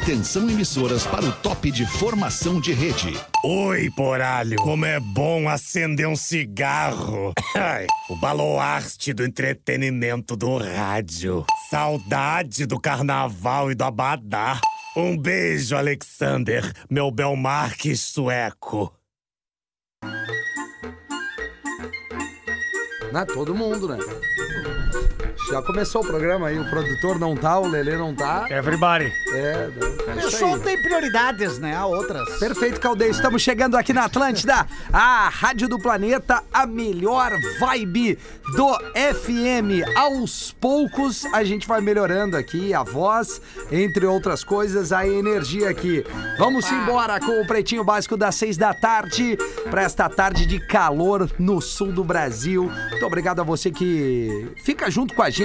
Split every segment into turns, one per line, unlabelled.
Atenção emissoras para o top de formação de rede.
Oi, poralho. Como é bom acender um cigarro. Ai, o baluarte do entretenimento do rádio. Saudade do carnaval e do abadá. Um beijo, Alexander, meu Belmarques sueco.
Né? Todo mundo, né? Já começou o programa aí, o produtor não tá, o Lelê não tá.
Everybody.
É, não, é
O
isso
show
aí.
tem prioridades, né? Há outras.
Perfeito, Caldeiro. Estamos chegando aqui na Atlântida, a Rádio do Planeta, a melhor vibe do FM. Aos poucos a gente vai melhorando aqui a voz, entre outras coisas, a energia aqui. Vamos embora com o Pretinho Básico das seis da tarde, para esta tarde de calor no sul do Brasil. Muito obrigado a você que fica junto com a gente,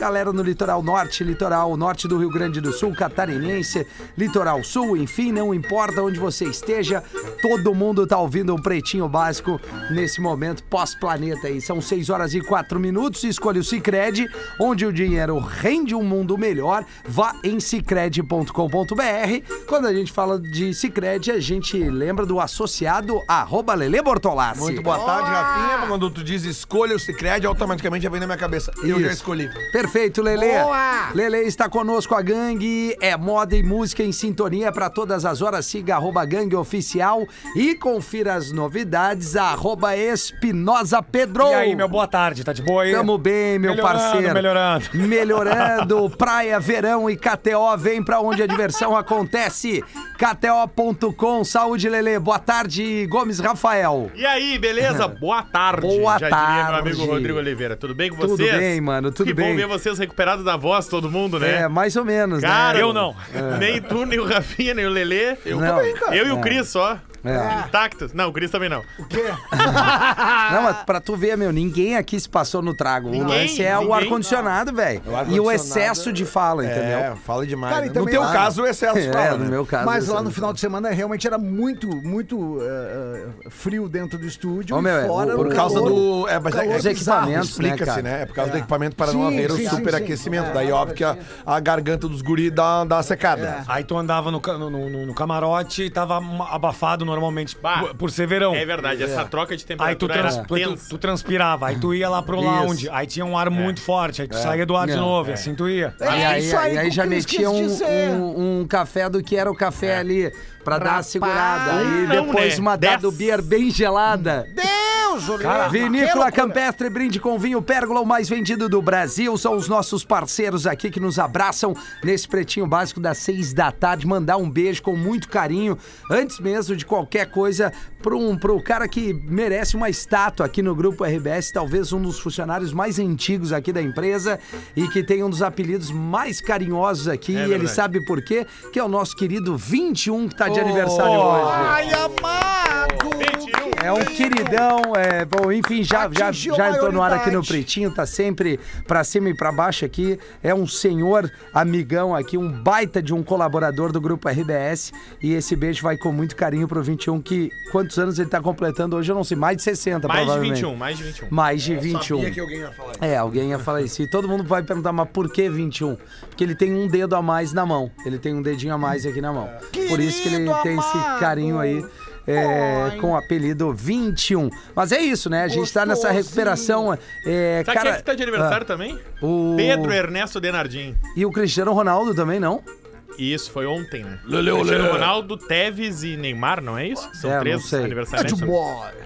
galera no litoral norte, litoral norte do Rio Grande do Sul, catarinense, litoral sul, enfim, não importa onde você esteja, todo mundo tá ouvindo um Pretinho Básico nesse momento pós-planeta aí. São 6 horas e 4 minutos, escolha o Cicred, onde o dinheiro rende um mundo melhor. Vá em cicred.com.br. Quando a gente fala de Cicred, a gente lembra do associado arroba Lele Bortolassi.
Muito boa tarde, Rafinha. Quando tu diz escolha o Cicred, automaticamente já vem na minha cabeça. Eu já
Isso.
Escolhi.
Perfeito, Lele.
Boa!
Lele está conosco, a gangue. É moda e música em sintonia para todas as horas. Siga arroba gangue oficial e confira as novidades. Arroba Espinosa Pedro.
E aí, meu boa tarde, tá de boa aí?
Tamo bem, meu
Melhorando,
parceiro.
melhorando.
Melhorando. Praia, verão e KTO. Vem pra onde a diversão acontece. KTO.com. Saúde, Lele. Boa tarde, Gomes Rafael.
E aí, beleza? Boa tarde.
Boa
Já diria
tarde.
meu amigo Rodrigo Oliveira. Tudo bem com
Tudo
vocês?
bem, mano, tudo
que
bem.
bom ver vocês recuperados da voz, todo mundo, né?
É, mais ou menos,
Cara,
né?
eu não.
Nem tu, nem o Rafinha, nem o Lelê. Eu,
Não.
também, cara.
eu e o Cris só.
É.
Intactos. Não, o Cris também não.
Não, mas pra tu ver, meu, ninguém aqui se passou no trago. o
Ninguém,
lance é o
ninguém.
ar-condicionado, velho.
O
E o excesso de fala,
É,
entendeu?
fala demais.
Cara,
né? No teu
lá-
caso, o excesso
É,
fala,
no
né?
meu caso.
Mas lá no final de semana realmente era muito, muito eh, frio dentro do estúdio.
Ô,
e
meu, é,
fora
o-
Por
o
causa
calor.
do. É, mas é,
calor
Os
é
bizarro.
equipamentos, né,
Explica-se,
cara?
né? É por causa do equipamento para
Sim,
não haver o superaquecimento. Daí,
É,
óbvio que a, a garganta dos guris dá, dá uma secada.
Aí tu andava no, ca- no, no- no camarote e tava abafado normalmente
Bah.
por, por ser verão.
É verdade, essa troca de
Aí tu,
temperatura
trans-
era
tu, tu transpirava, aí tu ia lá pro lounge, aí tinha um ar muito forte, aí tu saía do ar de novo, assim tu ia.
É,
E aí,
isso aí
e aí já metia um, um, um café do que era o café ali, pra dar a
Rapaz.
segurada. Aí
não,
depois
né?
uma dado beer bem gelada.
Deus, Juliano!
Vinícola Campestre, brinde com vinho Pérgola, o mais vendido do Brasil. São os nossos parceiros aqui que nos abraçam nesse pretinho básico das seis da tarde. Mandar um beijo com muito carinho, antes mesmo de qualquer coisa, pro, um, pro cara que merece uma estátua aqui no Grupo RBS, talvez um dos funcionários mais antigos aqui da empresa e que tem um dos apelidos mais carinhosos aqui.
É
e ele sabe por quê? Que é o nosso querido 21 que tá de aniversário hoje.
Ai, amado!
21.
É um queridão, é, bom, enfim, já, já, já entrou no ar aqui no. Pretinho, tá sempre pra cima e pra baixo aqui. É um senhor amigão aqui, um baita de um colaborador do Grupo RBS. E esse beijo vai com muito carinho pro 21, que quantos anos ele tá completando hoje? Eu não sei, mais de 60,
Mais de
provavelmente.
21, mais de 21.
Mais de 21.
Sabia que alguém ia falar isso.
É, alguém ia falar isso. E todo mundo vai perguntar, mas por que 21? Porque ele tem um dedo a mais na mão. Ele tem um dedinho a mais aqui na mão. Por isso que ele tem esse carinho aí. É, com o apelido 21. Mas é isso, né? A gente tá nessa recuperação. É,
Sabe quem é
cara,
que tá de aniversário também?
o...
Pedro Ernesto Denardim.
E o Cristiano Ronaldo também, não?
Isso foi ontem, né?
Lele,
Cristiano. Ronaldo, Teves e Neymar, não é isso? São
É,
três aniversários.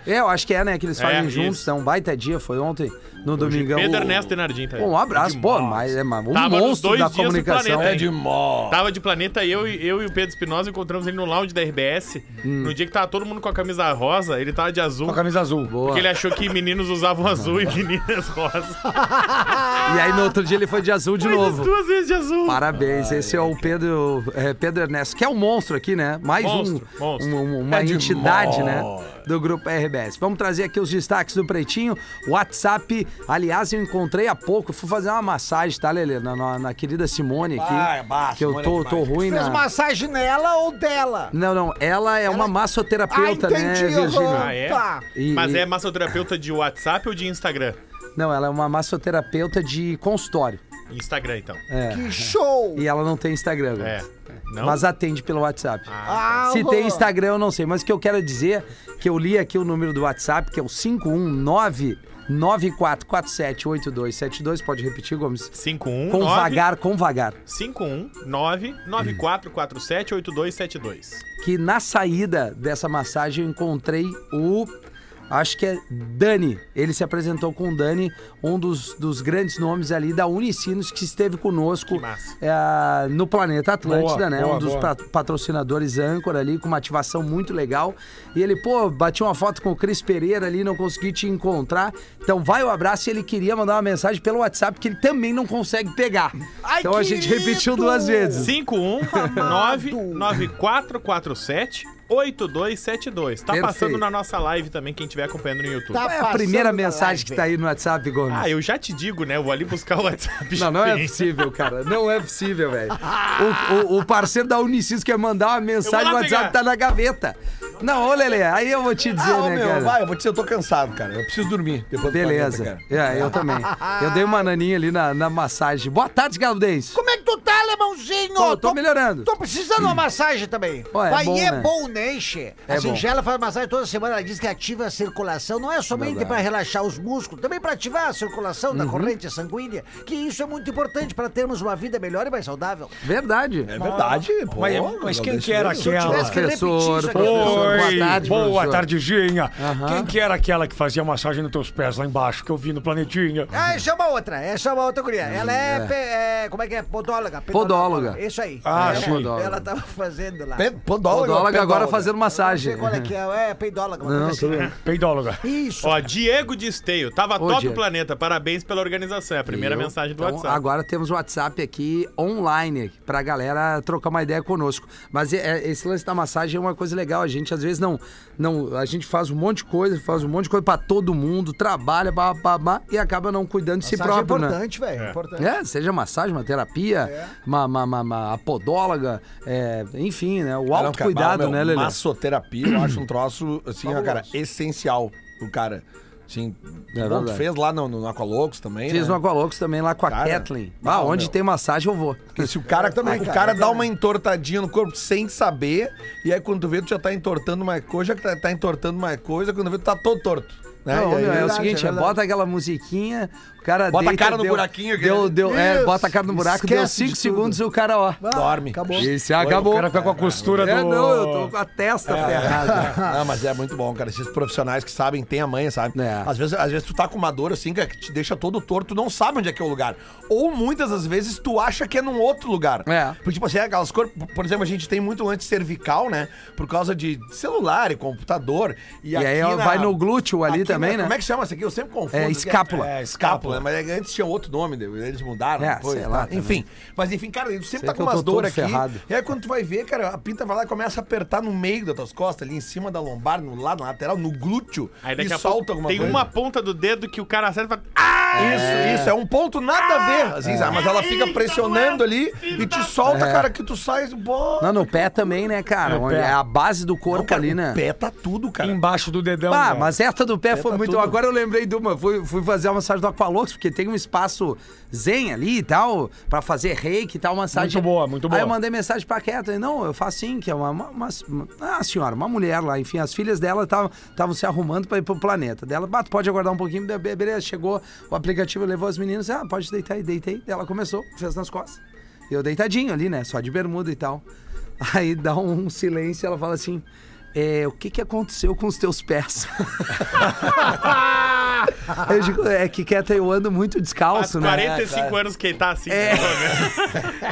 É, eu acho que é, né? Que eles
É,
fazem juntos.
isso.
É um baita dia, foi ontem, no domingão.
Pedro Ernesto Denardim tá aí.
Pô, um abraço, pô,
Demais.
mas é mas um
Tava nos
monstro
dois
da
dias do
comunicação.
planeta,
É
hein?
demais.
Tava de planeta, eu, e- eu e o Pedro Espinosa encontramos ele no lounge da RBS.
Hum.
No dia que tava todo mundo com a camisa rosa, ele tava de azul.
Com a camisa azul.
Boa.
Porque ele achou que meninos usavam azul e meninas rosa.
E aí no outro dia ele foi de azul de
Mas
novo.
duas vezes de azul.
Parabéns, esse é o Pedro, é, Pedro Ernesto, que é um monstro aqui, né? Mais
Monstro,
um,
monstro.
um- um- uma
É de
entidade,
mó.
Né? Do grupo RBS. Vamos trazer aqui os destaques do Pretinho. WhatsApp, aliás, eu encontrei há pouco, fui fazer uma massagem, tá, Lelê? Na, na- na querida Simone aqui.
Ah, bah,
que eu tô,
é
tô ruim
Fez
na.
massagem nela ou dela?
Não, não, ela é uma massoterapeuta,
ah,
né,
entendi,
Virgínia?
aham.
Ah, é?
Tá.
E-
Mas
e-
é massoterapeuta de WhatsApp ou de Instagram?
Não, ela é uma massoterapeuta de consultório.
Instagram, então.
É.
Que show!
E ela não tem Instagram agora.
É. Não?
Mas atende pelo WhatsApp.
Ah,
Se
ô,
tem Instagram, eu não sei. Mas o que eu quero dizer que eu li aqui o número do WhatsApp, que é o 519 94478272. Pode repetir, Gomes?
51
Com
9
vagar, com vagar.
51 9 9447 8272.
Que na saída dessa massagem eu encontrei o. Acho que é Dani. Ele se apresentou com o Dani, um dos, dos grandes nomes ali da Unicinos que esteve conosco é, no Planeta Atlântida,
Boa,
né?
boa,
um dos
boa.
pa- patrocinadores âncora ali, com uma ativação muito legal. E ele, pô, bati uma foto com o Cris Pereira ali, não consegui te encontrar. Então vai o abraço e ele queria mandar uma mensagem pelo WhatsApp que ele também não consegue pegar.
Ai,
então a gente
querido!
repetiu duas vezes.
51 9 9447 8272. Tá
Perfeito.
passando na nossa live também, quem estiver acompanhando no YouTube.
Tá
Qual é a primeira mensagem
live.
que tá aí no WhatsApp, Gomes?
Ah, eu já te digo, né? Eu vou ali buscar o WhatsApp.
Não, não é possível, cara. Não é possível, velho. O, o- o parceiro da Unicis quer mandar uma mensagem, o WhatsApp
pegar.
tá na gaveta. Não, ô Lelê, aí eu vou te dizer,
Ah, ô,
né,
meu,
cara?
vai, eu vou te dizer, eu tô cansado, cara. Eu preciso dormir. Depois do
Beleza.
planeta, cara.
É, eu também. Eu dei uma naninha ali na, na massagem. Boa tarde, Galudez.
Como é que tu tá, alemãozinho?
Tô, tô melhorando.
Tô precisando de uma massagem também.
Ó, é
Mas
bom,
é
né?
bom, né, Che?
É
a. Singela faz massagem toda semana. Ela diz que ativa a circulação. Não é somente para relaxar os músculos, também para ativar a circulação
Uhum.
da corrente sanguínea. Que isso é muito importante para termos uma vida melhor e mais saudável.
Verdade.
É verdade, pô.
Mas, mas quem que era aquela?
Professor, professor.
Oi,
Boa tarde,
boa tardezinha.
Aham.
Quem que era aquela que fazia massagem nos teus pés lá embaixo, que eu vi no planetinha?
Ah, é uma outra, é uma outra guria. Ela é, pe- é, como é que é? Podóloga.
Podóloga.
Isso aí.
Ah,
É,
sim.
podóloga.
Ela tava fazendo lá.
Pe- Podóloga,
Podóloga agora fazendo
Não
massagem.
sei qual é que é, é peidóloga. uma
Não,
coisa
tudo
assim.
bem.
Peidóloga.
Isso.
Ó, Diego de Esteio. Tava
Ô,
top
Diego.
o planeta. Parabéns pela organização. É a primeira
Eu-
mensagem do
então,
WhatsApp.
Agora temos o WhatsApp aqui online pra galera trocar uma ideia conosco. Mas é- é- esse lance da massagem é uma coisa legal. A gente às vezes não, não. A gente faz um monte de coisa, faz um monte de coisa pra todo mundo, trabalha, blá, blá, blá, e acaba não cuidando de si
Massagem
próprio,
é
né?
importante, velho. É. importante.
É, seja massagem, uma terapia,
É.
uma, uma, uma, uma podóloga, é, enfim, né? O autocuidado, né, Lelê?
Massoterapia, eu acho um troço, assim, ó, cara, essencial pro cara. Assim,
É
bom, fez lá no, no Aqualocos também,
Fiz
né?
no Aqualocos também lá com a
Cara,
Kathleen.
não,
Ah, onde
meu.
tem massagem eu vou.
Porque se o cara,
também,
o
cara,
dá uma entortadinha no corpo sem saber, e aí quando tu vê, tu já tá entortando uma coisa, que tá, tá entortando uma coisa, quando vê, tu tá todo torto. Né?
Não,
aí-
meu, é o
verdade,
seguinte,
é
é bota aquela musiquinha, o cara
Bota a
deita,
cara no
deu-
buraquinho aqui,
Deu, deu, é,
Isso.
bota a cara no buraco, deu
Esquece
5
de
segundos e o cara, ó.
Dorme.
Acabou.
Esse
O
acabou.
cara fica com a costura
É,
do...
não, eu tô com a testa ferrada.
Não, mas é muito bom, cara. Esses profissionais que sabem, tem a manha, sabe?
É.
Às, vezes, às vezes tu tá com uma dor assim, que te deixa todo torto, tu não sabe onde é que é o lugar. Ou muitas das vezes tu acha que é num outro lugar.
É.
Porque, tipo assim, é aquelas cor... por exemplo, a gente tem muito lance cervical, né? Por causa de celular e computador. E,
E aí ó, vai no glúteo ali
aqui
também,
na-
né?
Como é que chama isso aqui? Eu sempre confundo.
É, escápula.
É, escápula, mas é- antes tinha outro nome, eles mudaram
É,
depois.
sei lá
tá? Enfim, mas enfim, cara, tu sempre
Sei
tá com umas dores aqui.
ferrado.
E aí quando tu vai ver, cara, a pinta vai lá e começa a apertar no meio das tuas costas, ali em cima da lombar, no lado, na lateral, no glúteo.
Aí daqui
e
a
solta
pouco
alguma
tem
coisa.
uma ponta do dedo que o cara acerta e fala. Ah!
Isso, isso, é um ponto nada a ver, assim, sabe? mas ela fica pressionando ali e te solta, cara, que tu sai. Bom,
Não, no pé também, né, cara? É a base do corpo
Não, cara,
ali,
o
né?
pé tá tudo, cara.
Embaixo do dedão.
Ah, mas essa do pé foi
tá
muito. Agora eu lembrei de uma. Fui, fazer a massagem do Aqualocos, porque tem um espaço zen ali e tal, pra fazer reiki e tal, massagem.
Muito boa, muito boa.
Aí eu mandei mensagem pra Kathleen, não, eu faço sim, que é uma, uma, uma, uma senhora, uma mulher lá, enfim, as filhas dela estavam se arrumando pra ir pro planeta. Dela, "Bah, tu pode aguardar um pouquinho, be- be- beleza, chegou o aplicativo, levou as meninas, ah, pode deitar aí, deitei. Ela começou, fez nas costas. Eu deitadinho ali, né, só de bermuda e tal. Aí dá um silêncio e ela fala assim, é, o que que aconteceu com os teus pés? eu digo, é que Keta, eu ando muito
Faz
descalço, né?
45 anos que ele tá assim.
É.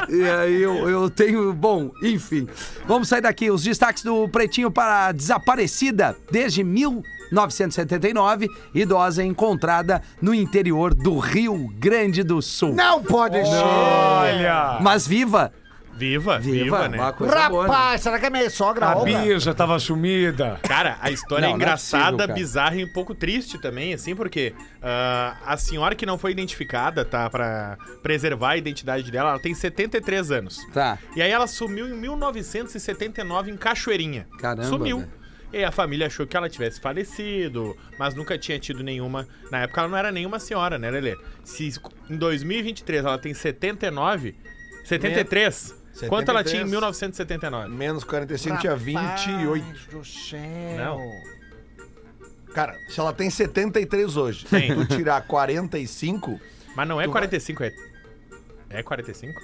E aí eu, eu tenho. Bom, enfim. Vamos sair daqui. Os destaques do Pretinho para a desaparecida desde 1979. Idosa encontrada no interior do Rio Grande do Sul.
Não pode ser.
Olha!
Mas viva!
Viva, viva, né?
Uma coisa boa, né?
Rapaz, será que é minha sogra?
A
Olga?
Bisa tava sumida.
Cara, a história
Não,
é
não é
engraçada,
possível, cara.
bizarra e um pouco triste também, assim, porque ah, a senhora que não foi identificada, tá? Pra preservar a identidade dela, ela tem 73 anos.
Tá.
E aí ela sumiu em 1979 em Cachoeirinha.
Caramba,
Sumiu.
velho.
E aí a família achou que ela tivesse falecido, mas nunca tinha tido nenhuma. Na época ela não era nenhuma senhora, né, Lelê? Se em 2023 ela tem 79, 73. Quanto ela tinha em 1979?
Menos 45 tinha 28.
do céu.
Não.
Cara, se ela tem 73 hoje,
Sim.
tu tirar 45,
Mas não é
Tu vai-
45, é. É 45?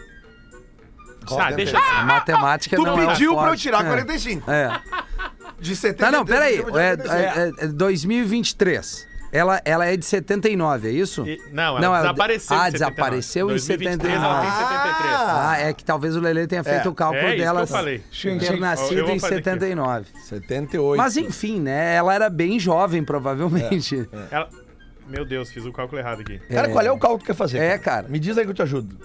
Qual
Ah, deixa.
A matemática
tu
não é
pediu pra eu
forte.
tirar
É.
45.
É.
De
Tá,
73.
não, peraí.
eu vou tirar
É,
46.
é, é 2023. Ela, ela é de 79, é isso?
E- não, ela
Não, ela-
desapareceu
ah,
em 79.
desapareceu em
2023 ela tem 73.
Ah, é que talvez o Lelê tenha feito
É.
o cálculo
É
dela
que eu falei.
ter nascido em
fazer aqui.
79.
78.
Mas enfim, né? Ela era bem jovem, provavelmente.
Ela... Meu Deus, fiz o cálculo errado aqui.
Cara, qual é o cálculo que quer fazer?
É, cara.
Me diz aí que eu te ajudo.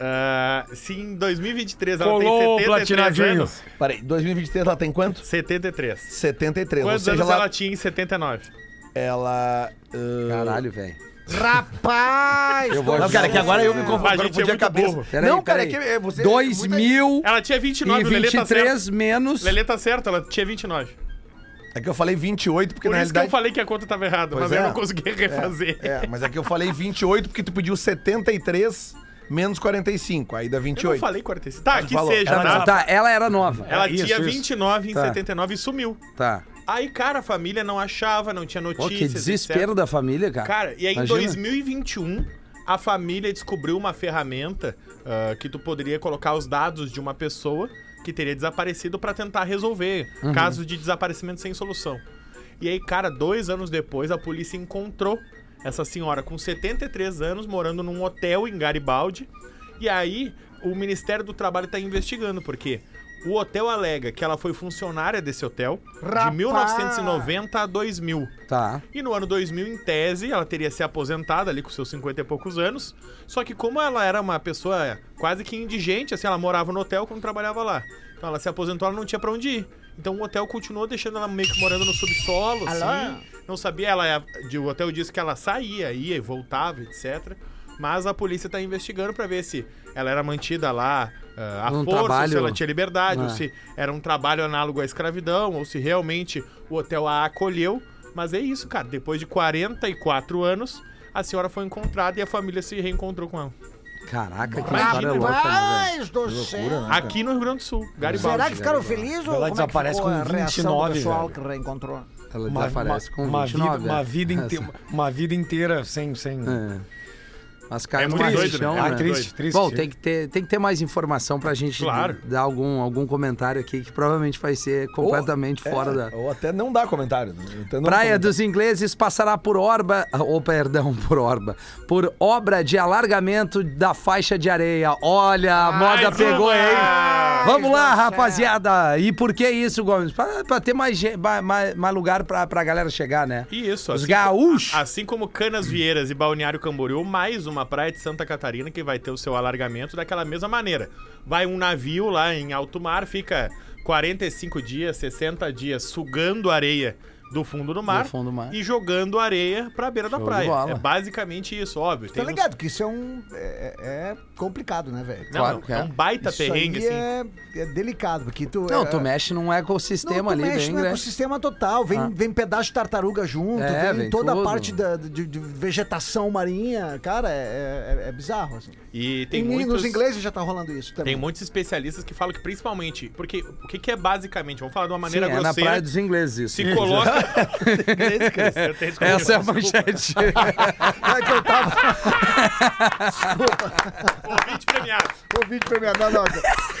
Ah, se em 2023 ela
Colou o
tem 73
platinadinho.
anos...
Peraí, 2023 ela tem quanto?
73.
73.
Quantos
ou seja,
anos
ela...
ela tinha em 79?
Ela... ah,
Caralho, velho.
Rapaz!
Eu vou
Não, cara, é que agora eu me
A
confundo. Agora eu
gente é
confundi a cabeça.
Peraí,
não, cara,
peraí.
é que é você... muita-
2023
Ela tinha 29, o Lelê tá certo.
menos.
Lelê tá certo, ela tinha 29.
É que eu falei 28, porque
Por
na
isso que eu
realidade...
falei que a conta tava errada,
Pois
mas aí eu
é.
não consegui refazer.
É, mas é que eu falei 28 porque tu pediu 73 menos 45, aí dá
Eu não
28.
falei 45. Tá,
Tu
que
falou.
seja,
Ela
tá?
Tá, ela era nova.
Ela
Isso,
tinha
isso.
29 em
Tá.
79 e sumiu.
Tá.
Aí, cara, a família não achava, não tinha
Pô,
notícias.
que desespero
etc.
da família, cara.
Cara, e aí
Imagina.
em 2021, a família descobriu uma ferramenta ah, que tu poderia colocar os dados de uma pessoa que teria desaparecido pra tentar resolver
Uhum.
casos de desaparecimento sem solução. E aí, cara, dois anos depois, a polícia encontrou essa senhora com 73 anos morando num hotel em Garibaldi. E aí, o Ministério do Trabalho tá investigando, porque o hotel alega que ela foi funcionária desse hotel de
Rapaz!
1990 a 2000.
Tá.
E no ano 2000, em tese, ela teria se aposentado ali com seus 50 e poucos anos. Só que como ela era uma pessoa quase que indigente, assim, ela morava no hotel quando trabalhava lá. Então ela se aposentou, ela não tinha pra onde ir. Então o hotel continuou deixando ela meio que morando no subsolo, assim. Não sabia, ela de- o hotel disse que ela saía, ia e voltava, etc. Mas a polícia tá investigando pra ver se ela era mantida lá ah, a
Num
força, ou se
trabalho-
ela tinha liberdade, ou
Ah.
se era um trabalho análogo à escravidão, ou se realmente o hotel a acolheu. Mas é isso, cara. Depois de 44 anos, a senhora foi encontrada e a família se reencontrou com ela.
Caraca, que história louca, né?
Rapaz do céu!
Aqui no Rio Grande do Sul, Garibaldi.
Será que ficaram felizes ou
Ela
como é que
desaparece
ficou
com
a reação
29,
do pessoal
velho.
que reencontrou?
Ela
Uma,
desaparece com
uma
29.
vida, uma,
é.
vida inte- uma vida inteira sem. sem...
É. Mas cai
É muito doido,
paixão,
né?
Ah,
né?
triste, triste.
Bom, tem que, ter, tem que ter mais informação pra gente
Claro.
dar algum, algum comentário aqui que provavelmente vai ser completamente fora
É,
da.
Ou até não dá comentário. né? Então não
Praia
comenta.
dos Ingleses passará por orba, ou perdão, por orba, por obra de alargamento da faixa de areia. Olha, a moda
Mais
pegou,
uma!
hein? Vamos lá,
do céu.
rapaziada. E por que isso, Gomes? Pra, pra ter mais, mais, mais- lugar pra, pra galera chegar, né?
E isso,
Os
assim,
gaúchos.
assim como Canas Vieiras e Balneário Camboriú, mais uma praia de Santa Catarina que vai ter o seu alargamento daquela mesma maneira. Vai um navio lá em alto mar, fica 45 dias, 60 dias sugando areia do fundo do mar,
fundo do mar.
e jogando areia pra beira da
Show de
praia. É basicamente isso, óbvio.
Tá
Tem uns-
ligado que isso é um. É, é complicado, né, velho?
Não,
Claro
não,
que
é
é.
um baita
Isso
perrengue,
aí
assim.
é, é delicado, porque tu.
Não,
é,
tu mexe num ecossistema
Não, tu
ali
mexe
bem
no
grande.
ecossistema total. Vem,
Ah.
vem pedaço de tartaruga junto,
É,
vem,
vem
toda
tudo.
a parte da, de, de vegetação marinha. Cara, é, é- é bizarro, assim.
E tem
E
muitos...
nos ingleses já tá rolando isso também.
Tem muitos especialistas que falam que principalmente... Porque o que, que é basicamente? Vamos falar de uma maneira
Sim, é na
grosseira.
Praia dos Ingleses isso.
Se coloca... Eu tenho que
Essa é a
desculpa.
manchete.
É que eu tava.
Ouvinte premiado.
O pra mim, não, não.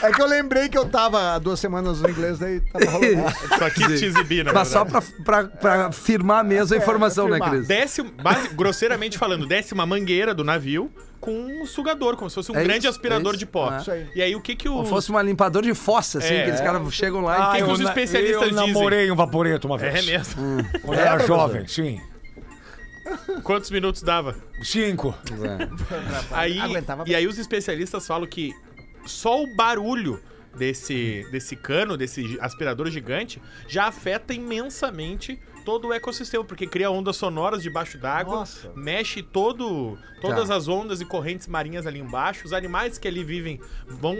É que eu lembrei que eu tava há duas semanas no inglês, daí tava rolando isso.
Só quis te exibir, na
Mas só pra, pra, pra firmar mesmo a informação, né,
firmar.
Cris?
Desce, base- grosseiramente falando, desce uma mangueira do navio com um sugador, como se fosse um
É
grande
isso,
aspirador
é
de pó.
É.
Isso aí.
E aí o que que o...
Como fosse um limpador de fossa, assim,
É.
que eles caras chegam lá
Ah,
e...
que
eu
os especialistas
eu
dizem?
namorei um vaporeto uma vez.
É mesmo.
Quando eu era jovem, sim.
Quantos minutos dava?
Cinco.
Aí,
Aguentava
e aí os especialistas falam que só o barulho desse, desse cano, desse aspirador gigante, já afeta imensamente todo o ecossistema, porque cria ondas sonoras debaixo d'água, mexe todo, todas
Tá.
as ondas e correntes marinhas ali embaixo, os animais que ali vivem vão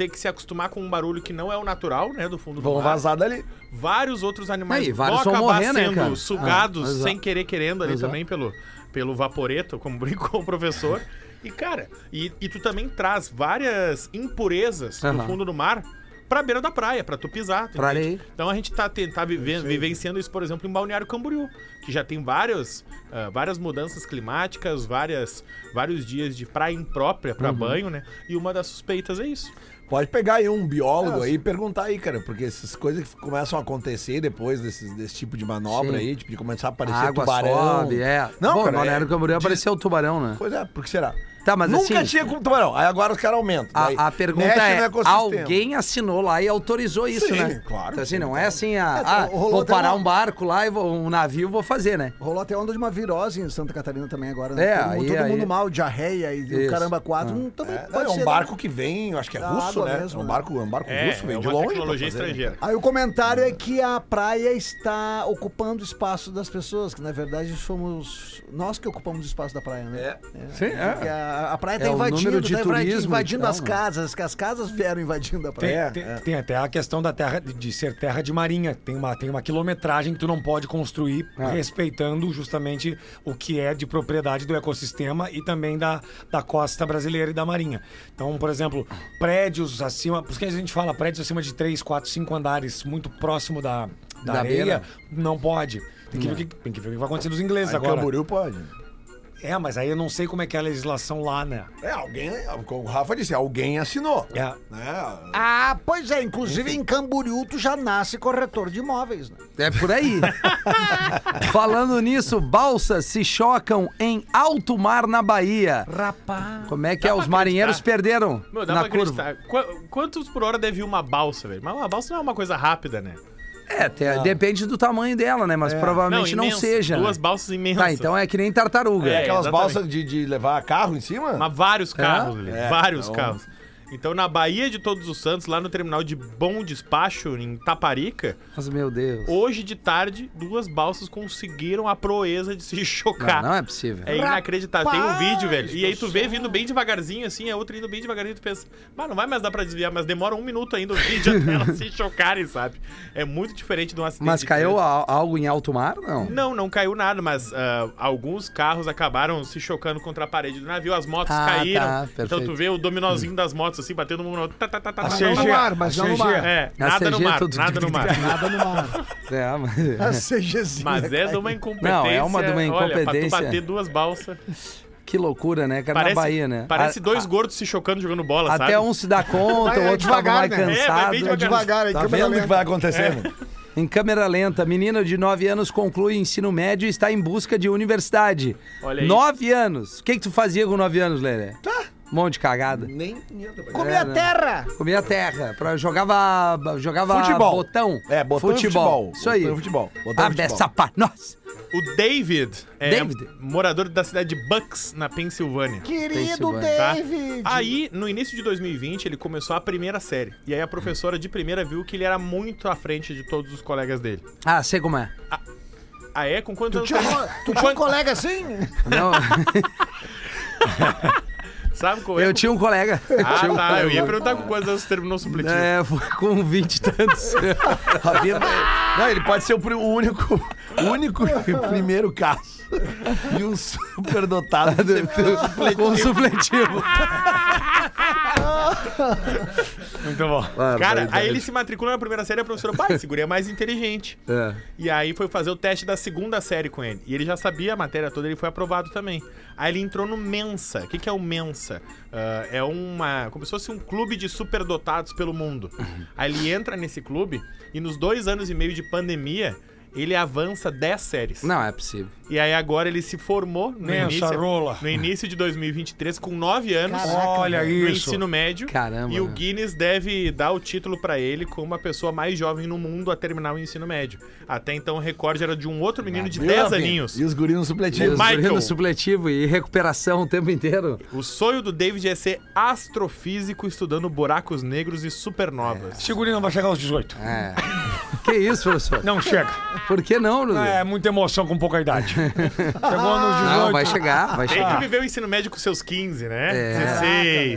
ter que se acostumar com um barulho que não é o natural, né, do fundo do
Vão
mar.
vazar dali.
Vários outros animais
Aí, vários
vão
vão
acabar
morrer, né,
sendo
cara?
sugados
Ah,
sem querer querendo ali
Exato.
também pelo, pelo vaporeto, como brincou o professor. E, cara, e, e tu também traz várias impurezas do
Aham.
fundo do mar pra beira da praia, pra tu pisar. tu
Pra.
Então a gente tá, tá vive- vivenciando isso, por exemplo, em Balneário Camboriú, que já tem vários, ah, várias mudanças climáticas, várias, vários dias de praia imprópria
Uhum.
pra banho, né? E uma das suspeitas é isso.
Pode pegar aí um biólogo aí e perguntar aí, cara, porque essas coisas que começam a acontecer depois desses, desse tipo de manobra
Sim.
aí, tipo, de começar a
A
aparecer
água
tubarão.
sobe, é.
Não,
Bom,
cara,
Balneário
é-
Camboriú apareceu o tubarão, né?
Pois é, por que será?
Tá, mas
Nunca
assim-
tinha com tubarão. Aí agora os caras aumentam. Daí
A, a pergunta
mexe no
é,
ecossistema.
alguém assinou lá e autorizou isso,
Sim,
né?
claro,
Então, assim,
sim,
não é assim, a,
É,
ah,
rolou
vou
até
parar
uma-
um barco lá e vou, um navio vou fazer, né?
Rolou até onda de uma virose em Santa Catarina também agora, né?
É,
todo,
aí-
todo
aí-
mundo mal, diarreia e o
Isso.
caramba quatro.
Ah.
hum, também
É, não,
pode
é um
ser,
barco
né?
que vem, eu acho que é
Da
russo,
água
né?
mesmo,
é um
né?
barco, é um barco
É,
russo, vem
é
de longe. pra
tecnologia
fazer, né,
estrangeira.
Aí o comentário é que a praia está ocupando o espaço das pessoas, que na verdade somos nós que ocupamos o espaço da praia, né?
Sim, é.
Que a, a praia
É
está
o número
invadindo, tá
turismo,
invadindo
então,
as
né?
casas, que as casas vieram invadindo a
Tem,
praia.
tem- tem até a questão da terra, de- ser terra de marinha. Tem uma, tem uma quilometragem que tu não pode construir
Ah.
respeitando justamente o que é de propriedade do ecossistema e também da, da costa brasileira e da marinha. Então, por exemplo, prédios acima. Por que a gente fala prédios acima de 3, 4, 5 andares, muito próximo da, da,
Da
areia,
beira.
não pode. Tem que, ver o que, tem que ver o que vai acontecer dos ingleses
Aí
agora.
Camboriú pode.
É, mas aí eu não sei como é que é a legislação lá, né?
É, alguém, como o Rafa disse, alguém assinou.
É.
Né?
Ah, pois é, inclusive em Camboriú tu já nasce corretor de imóveis, né?
É por aí. Falando nisso, balsas se chocam em alto mar na Bahia.
Rapaz.
Como é que
Dá
é? Os marinheiros
acreditar.
perderam
Meu, dá
na
pra
curva.
acreditar. Qu- quantos por hora deve ir uma balsa, velho? Mas uma balsa não é uma coisa rápida, né?
É, te- depende do tamanho dela, né? Mas provavelmente não,
imensa.
seja.
Duas
né?
balsas imensas.
Tá, então é que nem tartaruga.
É,
Aquelas
exatamente.
balsas de, de levar carro em cima?
Mas vários carros, velho.
É,
vários
então-
carros. Então, na Baía de Todos os Santos, lá no terminal de Bom Despacho, em Taparica,
Mas, meu Deus.
hoje de tarde, duas balsas conseguiram a proeza de se chocar.
Não, não é possível.
É inacreditável. Tem um
Rapaz
vídeo, velho. E aí tu vê vindo bem devagarzinho, assim, a outra indo bem devagarinho, tu pensa, mas não vai mais dar pra desviar, mas demora um minuto ainda o vídeo até elas se chocarem, sabe? É muito diferente de um acidente.
Mas caiu algo em alto mar? Não.
Não, não caiu nada, mas ah, alguns carros acabaram se chocando contra a parede do navio, as motos
Ah,
caíram.
tá,
então tu vê o dominozinho das motos assim, batendo um no outro. Tá, tá, tá, tá,
A
tá,
não no mar, mas
a
não no mar.
É,
A
nada no
é
mar, nada no mar.
Nada no mar.
É, mas...
A CGzinha.
Mas é de uma incompetência.
Não, é uma de uma
Olha, pra tu
incompetência.
bater duas balsas.
Que loucura, né, cara?
Parece,
na Bahia, né?
Parece
A-
dois gordos se chocando jogando bola,
Até
sabe?
um se dá conta,
Vai
o outro tava
devagar,
mais
né?
É, vai
cansado.
bem
É devagar aí,
Tá vendo o que vai acontecendo?
Em câmera lenta, menina de 9 anos conclui ensino médio e está em busca de universidade.
Olha aí.
9 anos. O que, que tu fazia com 9 anos, Lelê? Tá. Um monte de cagada.
Nem.
Comer
É,
a
né?
terra!
Comia terra. Pra, jogava jogava
Futebol.
botão.
É, botão e futebol.
Isso aí.
Botão e futebol. Botão e
A
futebol.
beça pá. Nossa.
O David é
David?
morador da cidade de Bucks, na Pensilvânia.
Querido
Pensilvânia,
tá?
David!
Aí, no início de 2020, ele começou a primeira série. E aí a professora de primeira viu que ele era muito à frente de todos os colegas dele.
Ah, sei como é.
Ah, é? Com quantos
Tu
anos?
tinha, tu tinha um colega assim?
Não,
Sabe qual é?
eu tinha um colega.
Ah,
Tinha um
tá. Eu ia
colega.
perguntar com quantos anos terminou o supletivo.
É, foi com 20 e tantos.
Não, ele pode ser o único, único e primeiro caso. E um superdotado.
com supletivo.
Muito bom.
Cara, aí ele se matriculou na primeira série e a professora, pai, esse guri é mais inteligente.
É.
E aí foi fazer o teste da segunda série com ele. E ele já sabia a matéria toda, ele foi aprovado também. Aí ele entrou no Mensa. O que, que é o Mensa? Ah, é uma. como se fosse um clube de superdotados pelo mundo. Aí ele entra nesse clube e nos dois anos e meio de pandemia, ele avança 10 séries.
Não, é possível.
E aí agora ele se formou no,
Mensa,
início,
rola.
no início de 2023 com 9 anos.
Olha
no
isso.
ensino médio.
Caramba,
E o? Guinness deve dar o título pra ele como a pessoa mais jovem no mundo a terminar o ensino médio. Até então o recorde era de um outro menino de 10 aninhos.
E os guris no
E
supletivo.
os
Michael.
guri no supletivo e recuperação o tempo inteiro.
O sonho do David é ser astrofísico estudando buracos negros e supernovas.
Esse guri não vai chegar aos 18.
É. Que isso, professor?
Não chega.
Por que não, Dudu?
É, muita emoção com pouca idade. Chegou nos 18.
Não, vai chegar, vai
Tem
chegar.
que viver o ensino médio com seus 15, né?
É.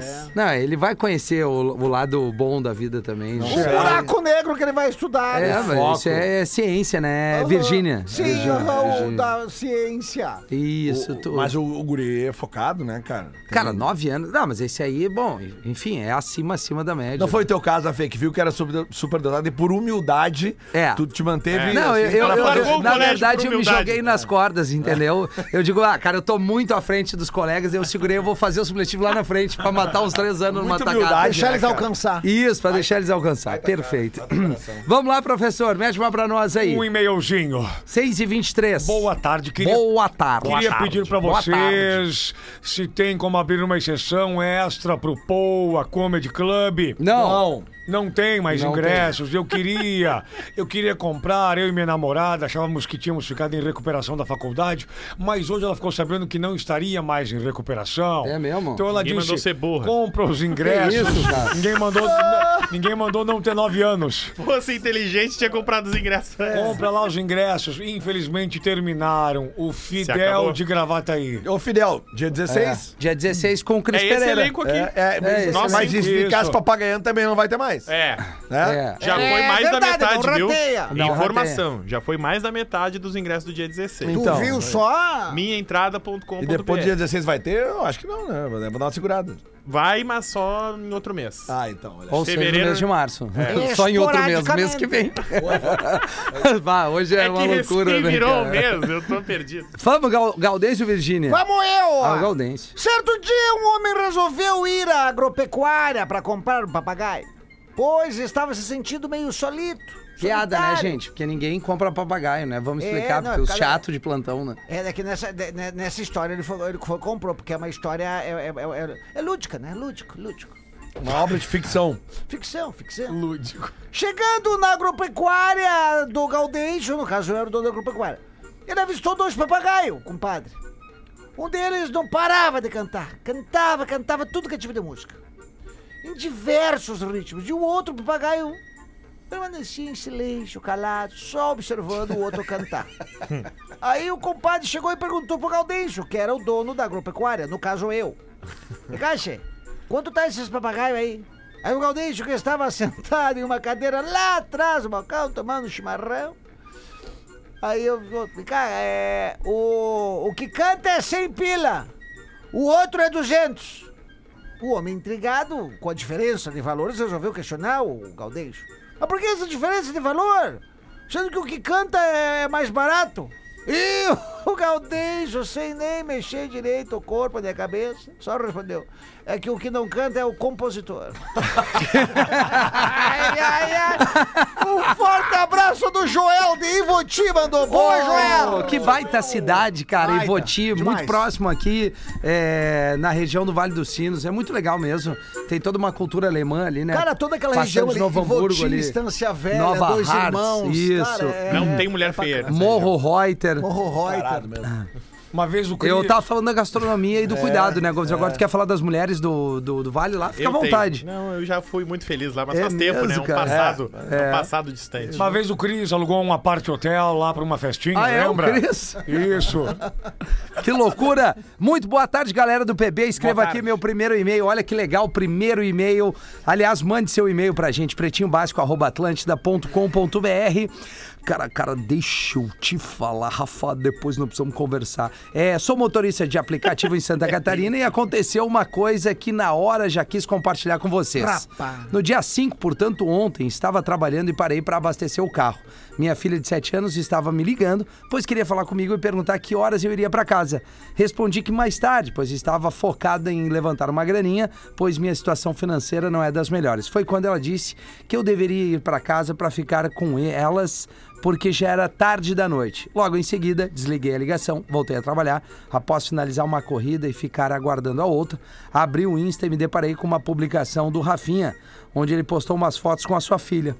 16.
Não, ele vai conhecer o, o lado bom da vida também.
O buraco negro que ele vai estudar.
É,
né?
mas isso é ciência, né? Virgínia.
Sim, o da ciência.
Isso, tu...
Mas o, o guri é focado, né, cara? Tem-
Cara, nove anos. Não, mas esse aí, bom, enfim, é acima, acima da média.
Não foi o teu caso, a Fê, que viu que era super, super dotado e por humildade
É.
tu te manteve.
É.
Não, eu, eu-
pra
eu- eu- na verdade eu me joguei nas cordas, entendeu? Eu digo, ah, cara, eu tô muito à frente dos colegas, eu segurei, eu vou fazer o supletivo lá na frente pra matar uns três anos numa
Muita
tacada.
humildade,
Deixar
né,
eles alcançar.
Isso, pra deixar eles alcançar. Perfeito. Vamos lá, professor, mete uma pra nós aí.
Um e-mailzinho.
6 e 23
Boa tarde, queria
Boa tarde.
Queria pedir pra vocês se tem como abrir uma exceção extra pro Poa Comedy Club.
Não.
Não tem mais
Não
ingressos. Eu queria, eu queria comprar, eu e minha namorada achávamos que tínhamos ficado em recuperação da faculdade, mas hoje ela ficou sabendo que não estaria mais em recuperação.
É mesmo?
Então ela
Ninguém
disse:
mandou ser burra.
compra os ingressos.
Que isso, cara?
Ninguém mandou, ninguém mandou não ter nove anos.
Fosse inteligente, tinha comprado os ingressos.
Compra lá os ingressos. Infelizmente terminaram. O. Fidel de Gravataí.
Ô, Fidel, dia 16.
Dia 16 com o Cris
É esse
Pereira.
elenco aqui.
É, é,
É,
mas
esse
Isso.
papagaiando também não vai ter mais.
É.
Né?
É.
Já
É
foi mais da
verdade,
metade,
não
viu?
rateia.
Não
Informação. Já foi mais da metade dos ingressos do dia 16.
Tu
Então,
viu só?
Minhaentrada.com.br
E depois do dia 16 vai ter? Eu acho que não, né? Vou dar uma segurada.
Vai, mas só em outro mês.
Ah, então. Olha.
Ou seja, no
Fevereiro-
mês de março.
É.
Só em outro mês, mês que vem. Bah, hoje é,
É,
uma
que
loucura, né?
virou
cara?
um mês, eu tô perdido.
Vamos, Gal Gaudêncio Virgínia?
Vamos eu!
Ah, o Gaudêncio.
Certo dia, um homem resolveu ir à agropecuária para comprar um papagaio, pois estava se sentindo meio solito.
Piada, né, gente? Porque ninguém compra papagaio, né? Vamos
É,
explicar,
não,
porque os chato de plantão, né?
É, é que nessa, de- ne- nessa história ele foi, ele foi comprou, porque é uma história. É, é, é- é- é lúdica, né? Lúdico, lúdico.
Uma obra de ficção.
Ficção, ficção.
Lúdico.
Chegando na agropecuária do Gaudêncio, no caso eu era o dono da agropecuária, ele avistou dois papagaios, compadre. Um deles não parava de cantar. Cantava, cantava tudo que é tipo de música. Em diversos ritmos. E o outro papagaio permanecia em silêncio, calado, só observando o outro cantar. Aí o compadre chegou e perguntou pro Gaudêncio, que era o dono da agropecuária, no caso eu. Caixa, quanto tá esses papagaios aí? Aí o Gaudêncio, que estava sentado em uma cadeira lá atrás do balcão, tomando chimarrão. Aí eu vou explicar, é. O, o que canta é 100 pila, o outro é 200. O homem intrigado com a diferença de valores resolveu questionar o Gaudêncio. Mas por que essa diferença de valor? Sendo que o que canta é mais barato. E o Gaudêncio, sem nem mexer direito o corpo nem a cabeça, só respondeu: é que o que não canta é o compositor. ai, ai, ai. Um forte abraço do Joel de Ivoti, mandou. Boa, Joel!
Oh, que baita cidade, cara,
Baita,
Ivoti, muito
demais.
próximo aqui, é, na região do Vale dos Sinos. É muito legal mesmo. Tem toda uma cultura alemã ali, né?
Cara, toda aquela
Passando
região
de
ali,
Novo Hamburgo
Ivoti,
ali.
Estância Velha,
Nova
Dois
Hartz,
Irmãos.
isso.
Cara, é-
Não tem mulher feia.
Morro Reuter.
Morro Reuter.
Parado mesmo.
Uma vez o.
Eu tava falando da gastronomia e do cuidado, né, Gomes? Agora tu quer falar das mulheres do, do, do Vale lá? Fica
Eu
à vontade.
tenho. Não, eu já fui muito feliz lá, mas
É
faz tempo, né?
mesmo,
Um
cara?
passado.
É.
Um passado distante.
Uma vez o Cris alugou um aparte hotel lá pra uma festinha,
Ah, é? O
lembra?
Cris?
Isso.
Que loucura! Muito boa tarde, galera do PB. Escreva
Boa
aqui
tarde.
meu primeiro e-mail. Olha que legal, primeiro e-mail. Aliás, mande seu e-mail pra gente, pretinhobásico.atlântida.com.br. Cara, cara, deixa eu te falar, Rafa, depois não precisamos conversar. É, sou motorista de aplicativo em Santa Catarina e aconteceu uma coisa que na hora já quis compartilhar com vocês.
Rapaz.
No dia 5, portanto, ontem, estava trabalhando e parei para abastecer o carro. Minha filha de 7 anos estava me ligando, pois queria falar comigo e perguntar que horas eu iria para casa. Respondi que mais tarde, pois estava focada em levantar uma graninha, pois minha situação financeira não é das melhores. Foi quando ela disse que eu deveria ir para casa para ficar com elas, porque já era tarde da noite. Logo em seguida, desliguei a ligação, voltei a trabalhar. Após finalizar uma corrida e ficar aguardando a outra, abri o Insta e me deparei com uma publicação do Rafinha, onde ele postou umas fotos com a sua filha.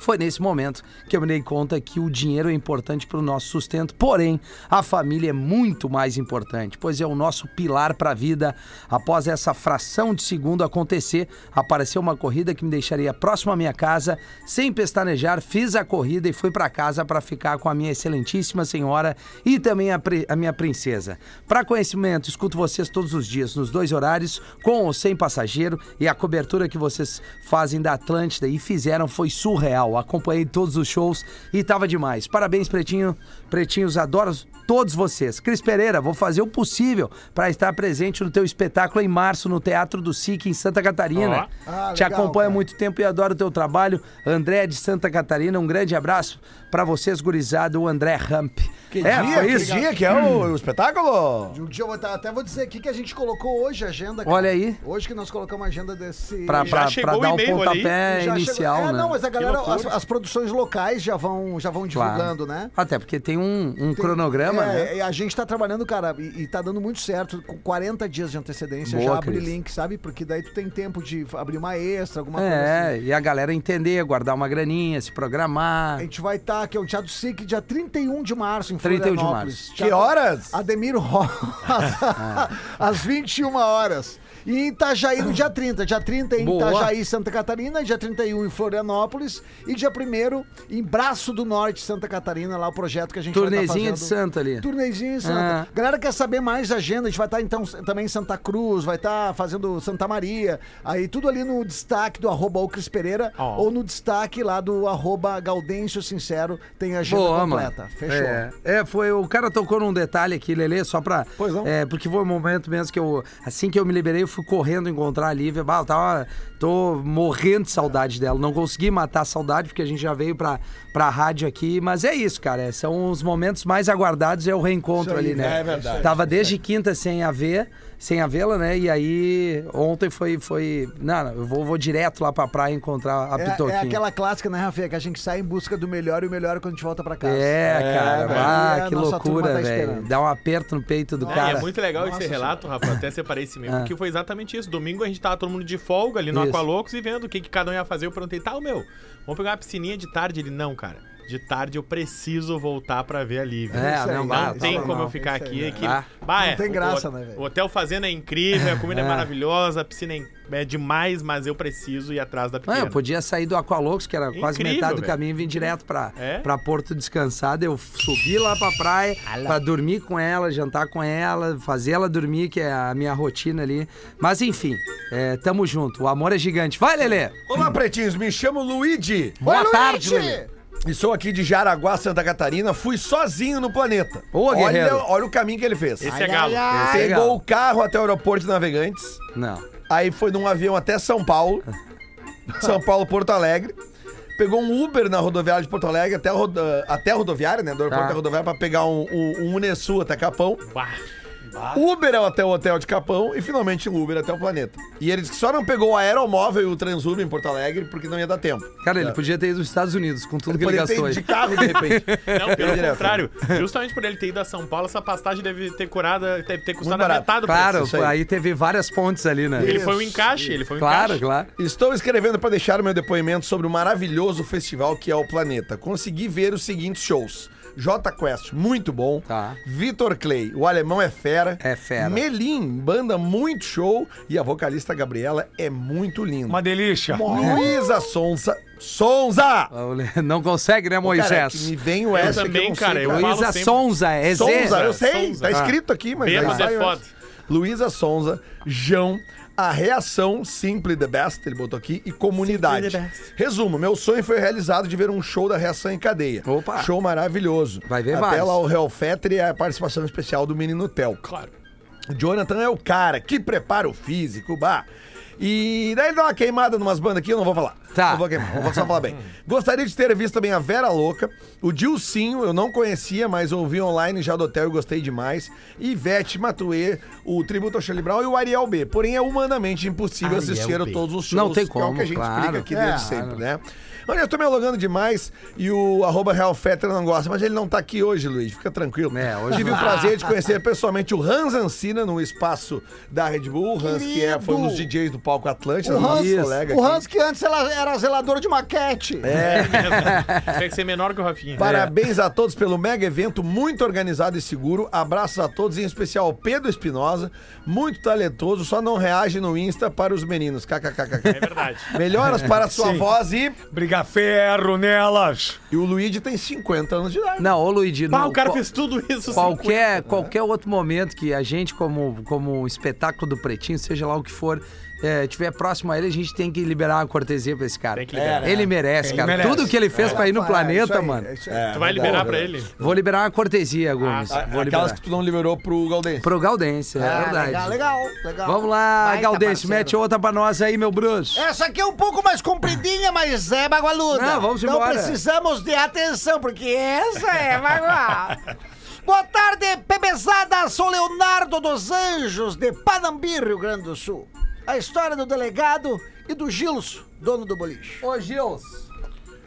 Foi nesse momento que eu me dei conta que o dinheiro é importante para o nosso sustento, porém, a família é muito mais importante, pois é o nosso pilar para a vida. Após essa fração de segundo acontecer, apareceu uma corrida que me deixaria próximo à minha casa, sem pestanejar, fiz a corrida e fui para casa para ficar com a minha excelentíssima senhora e também a, a minha princesa. Para conhecimento, escuto vocês todos os dias, nos dois horários, com ou sem passageiro, e a cobertura que vocês fazem da Atlântida e fizeram foi surreal. Acompanhei todos os shows e tava demais. Parabéns, Pretinho. Pretinhos, adoro todos vocês. Cris Pereira, vou fazer o possível para estar presente no teu espetáculo em março no Teatro do SIC em Santa Catarina.
Ah,
Te
legal,
acompanho há
cara.
muito tempo e adoro o teu trabalho. André de Santa Catarina, um grande abraço para vocês, gurizada, o André Ramp.
Que
é,
dia,
foi
que
isso.
dia que é o, o espetáculo?
Um dia eu vou tá- até vou dizer aqui que a gente colocou hoje a agenda.
Olha aí.
Hoje que nós colocamos a agenda desse.
Pra, pra, pra dar o
ali?
pontapé inicial,
chegou- é,
né?
não, mas a galera, as, as produções locais já vão, já vão
Claro.
divulgando, né?
Até porque tem um, um
Tem-
cronograma,
é,
né?
é, A gente tá trabalhando, cara, e, e tá dando muito certo. Com 40 dias de antecedência
Boa,
já abre
Cris.
link, sabe? Porque daí tu tem tempo de abrir uma extra, alguma coisa
É,
assim.
e a galera entender, guardar uma graninha, se programar.
A gente vai estar, que é o Teatro SIC, dia 31 de março, em
31 de
Florianópolis.
Que horas?
Ademir Rosa, às 21 horas. E em Itajaí no dia 30. Dia 30 em
Boa.
Itajaí, Santa Catarina. Dia 31 em Florianópolis. E dia 1 em Braço do Norte, Santa Catarina, lá o projeto que a gente vai
Turnezinha
estar
de
fazendo.
Santa ali.
Turnezinho em Santa.
Ah.
Galera quer saber mais da agenda, a gente vai estar então também em Santa Cruz, vai estar fazendo Santa Maria. Aí tudo ali no destaque do arroba o Cris Pereira
Ó.
ou no destaque lá do arroba Gaudêncio Sincero, tem a agenda
Boa,
completa.
mano.
Fechou.
É, é, foi. O cara tocou num detalhe aqui, Lelê, só pra.
Pois não.
É, porque foi um momento mesmo que eu. Assim que eu me liberei, eu fui correndo encontrar a Lívia. Eu tava. Tô morrendo de saudade dela. Não consegui matar a saudade, porque a gente já veio pra, pra rádio aqui. Mas é isso, cara. é, São os momentos mais aguardados, é o reencontro ali, né?
é verdade.
Tava desde quinta sem a ver, sem a vê-la, né? E aí, ontem foi. foi não, não, eu vou, vou direto lá pra praia encontrar a
É,
Pitoquinha.
é aquela clássica, né, Rafinha? Que a gente sai em busca do melhor e o melhor é quando a gente volta pra casa.
É, cara.
velho.
ah, que
nossa
loucura,
tá
velho.
esperando.
Dá um aperto no peito do
É,
cara.
e é muito legal esse relato, Rafa. Até separei esse mesmo,
Ah.
porque foi exatamente isso. Domingo a gente tava todo mundo de folga ali no. Aqualocos e vendo o que, que cada um ia fazer. Eu perguntei, tá, ô, meu, vamos pegar uma piscininha de tarde? Ele, não, cara. De tarde eu preciso voltar pra ver a Lívia.
É, não,
Não
bah,
tem como
normal.
eu ficar aqui.
né?
é que,
Ah.
bah,
Não
é,
tem
o-
graça,
o,
né, velho?
O hotel fazenda é incrível, a comida é,
É.
maravilhosa, a piscina é, é demais, mas eu preciso ir atrás da
Não,
pequena.
eu podia sair do Aqualocos, que era quase
Incrível,
metade do
velho.
caminho, e vir direto pra,
É?
pra Porto Descansado. Eu subi lá pra praia pra dormir com ela, jantar com ela, fazer ela dormir, que é a minha rotina ali. Mas enfim, é, tamo junto. O amor é gigante. Vai, Lelê!
Olá, pretinhos, me chamo Luigi.
Boa
Oi,
tarde,
Luigi!
Lelê.
E sou aqui de Jaraguá, Santa Catarina. Fui sozinho no planeta.
Ô,
olha,
guerreiro.
olha o caminho que ele fez.
Esse é galo.
Esse é
Pegou
legal.
o carro até o aeroporto de Navegantes.
Não.
Aí foi num avião até São Paulo. São Paulo, Porto Alegre. Pegou um Uber na rodoviária de Porto Alegre até a, rodo- até a rodoviária, né? Do aeroporto
Tá.
até a rodoviária pra pegar um, um, um Unesul até Capão.
Bah.
Uber até o hotel de Capão e finalmente Uber até o planeta. E ele disse que só não pegou o aeromóvel e o Transurb em Porto Alegre porque não ia dar tempo.
Cara, ele
É.
podia ter ido nos Estados Unidos com tudo que ele
Poderia ter
gastou
ido
aí.
de carro, de repente.
Não, pelo
Direto.
contrário. Justamente por ele ter ido a São Paulo, essa pastagem deve ter curado, deve ter custado a metade do
Claro,
preço.
isso aí.
aí teve várias pontes ali, né?
Ele foi um encaixe, ele foi um
Claro,
encaixe.
claro.
Estou escrevendo para deixar o meu depoimento sobre o maravilhoso festival que é o Planeta. Consegui ver os seguintes shows. J Quest, muito bom.
Tá.
Vitor Clay, o alemão é fera.
É fera.
Melim, banda muito show. E a vocalista Gabriela é muito linda.
Uma delícia.
Luísa Sonza. Sonza!
Não consegue, né,
Cara,
Moisés?
que me vem o S
também,
que eu não
cara,
sei,
eu falo
Luísa. Sonza, é Z.
Sonza, eu sei,
Sonza.
tá escrito aqui, mas aí
Bêbado
sai
é foda.
Luísa Sonza, João, a reação Simply the Best, ele botou aqui, e comunidade.
Simply the best.
Resumo, meu sonho foi realizado de ver um show da reação em cadeia.
Opa.
Show maravilhoso.
Vai ver
Até
vários.
lá o Real Fetter e a participação especial do Menino Tel.
Claro.
O Jonathan é o cara que prepara o físico, bah. E daí ele dá uma queimada numas bandas aqui, eu não vou falar.
Tá.
Não vou queimar, vou só falar bem. Gostaria de ter visto também a Vera Louca, o Dilcinho, eu não conhecia, mas ouvi online já do hotel e gostei demais. Ivete Matuê, o Tributo ao Charlie Brown e o Ariel B. Porém, é humanamente impossível
Ariel
assistir a
B.
todos os shows.
Não tem
que é o
como,
que a gente
claro.
explica aqui
É,
desde sempre, né? Olha, eu tô me alongando demais e o arroba Real Fetter não gosta, mas ele não tá aqui hoje, Luiz. Fica tranquilo.
É, hoje
Tive
não.
o prazer de conhecer pessoalmente o Hans Ancina no espaço da Red Bull. O Hans, que é, foi um dos DJs do Palco Atlântida,
O
nosso
Hans,
colega
o
aqui.
Hans que antes ela era zelador de maquete.
Tem que ser menor que o Rafinha.
Parabéns a todos pelo mega evento, muito organizado e seguro. Abraços a todos, em especial ao Pedro Espinosa, muito talentoso, só não reage no Insta para os meninos. KKKK.
É verdade.
Melhoras para a sua
Sim.
voz e...
Briga ferro nelas.
E o Luigi tem 50 anos de idade.
Não, ô Luigi,
Ah,
não,
o cara
qual-
fez tudo isso.
qualquer, qualquer outro momento que a gente, como, como espetáculo do Pretinho, seja lá o que for, é, tiver próximo a ele, a gente tem que liberar uma cortesia pra esse cara.
Tem que liberar.
Ele merece,
Ele
cara.
merece.
Tudo que ele fez pra ir no
É,
planeta,
isso aí,
mano.
é.
Tu vai liberar pra ele?
Vou liberar uma cortesia, Gomes.
tá.
Vou
Aquelas
liberar.
que tu não liberou pro Galdense.
Pro Gaudêncio, é
Ah,
verdade.
legal, legal, legal.
Vamos lá,
Baita parceiro.
mete outra pra nós aí, meu Bruce.
Essa aqui é um pouco mais compridinha, mas é bagualuda.
Não, vamos
então
embora.
precisamos de atenção, porque essa é bagual. Boa tarde, Pebezada. Sou Leonardo dos Anjos, de Panambi, Rio Grande do Sul. A história do delegado e do Gilson, dono do boliche.
Ô, Gils.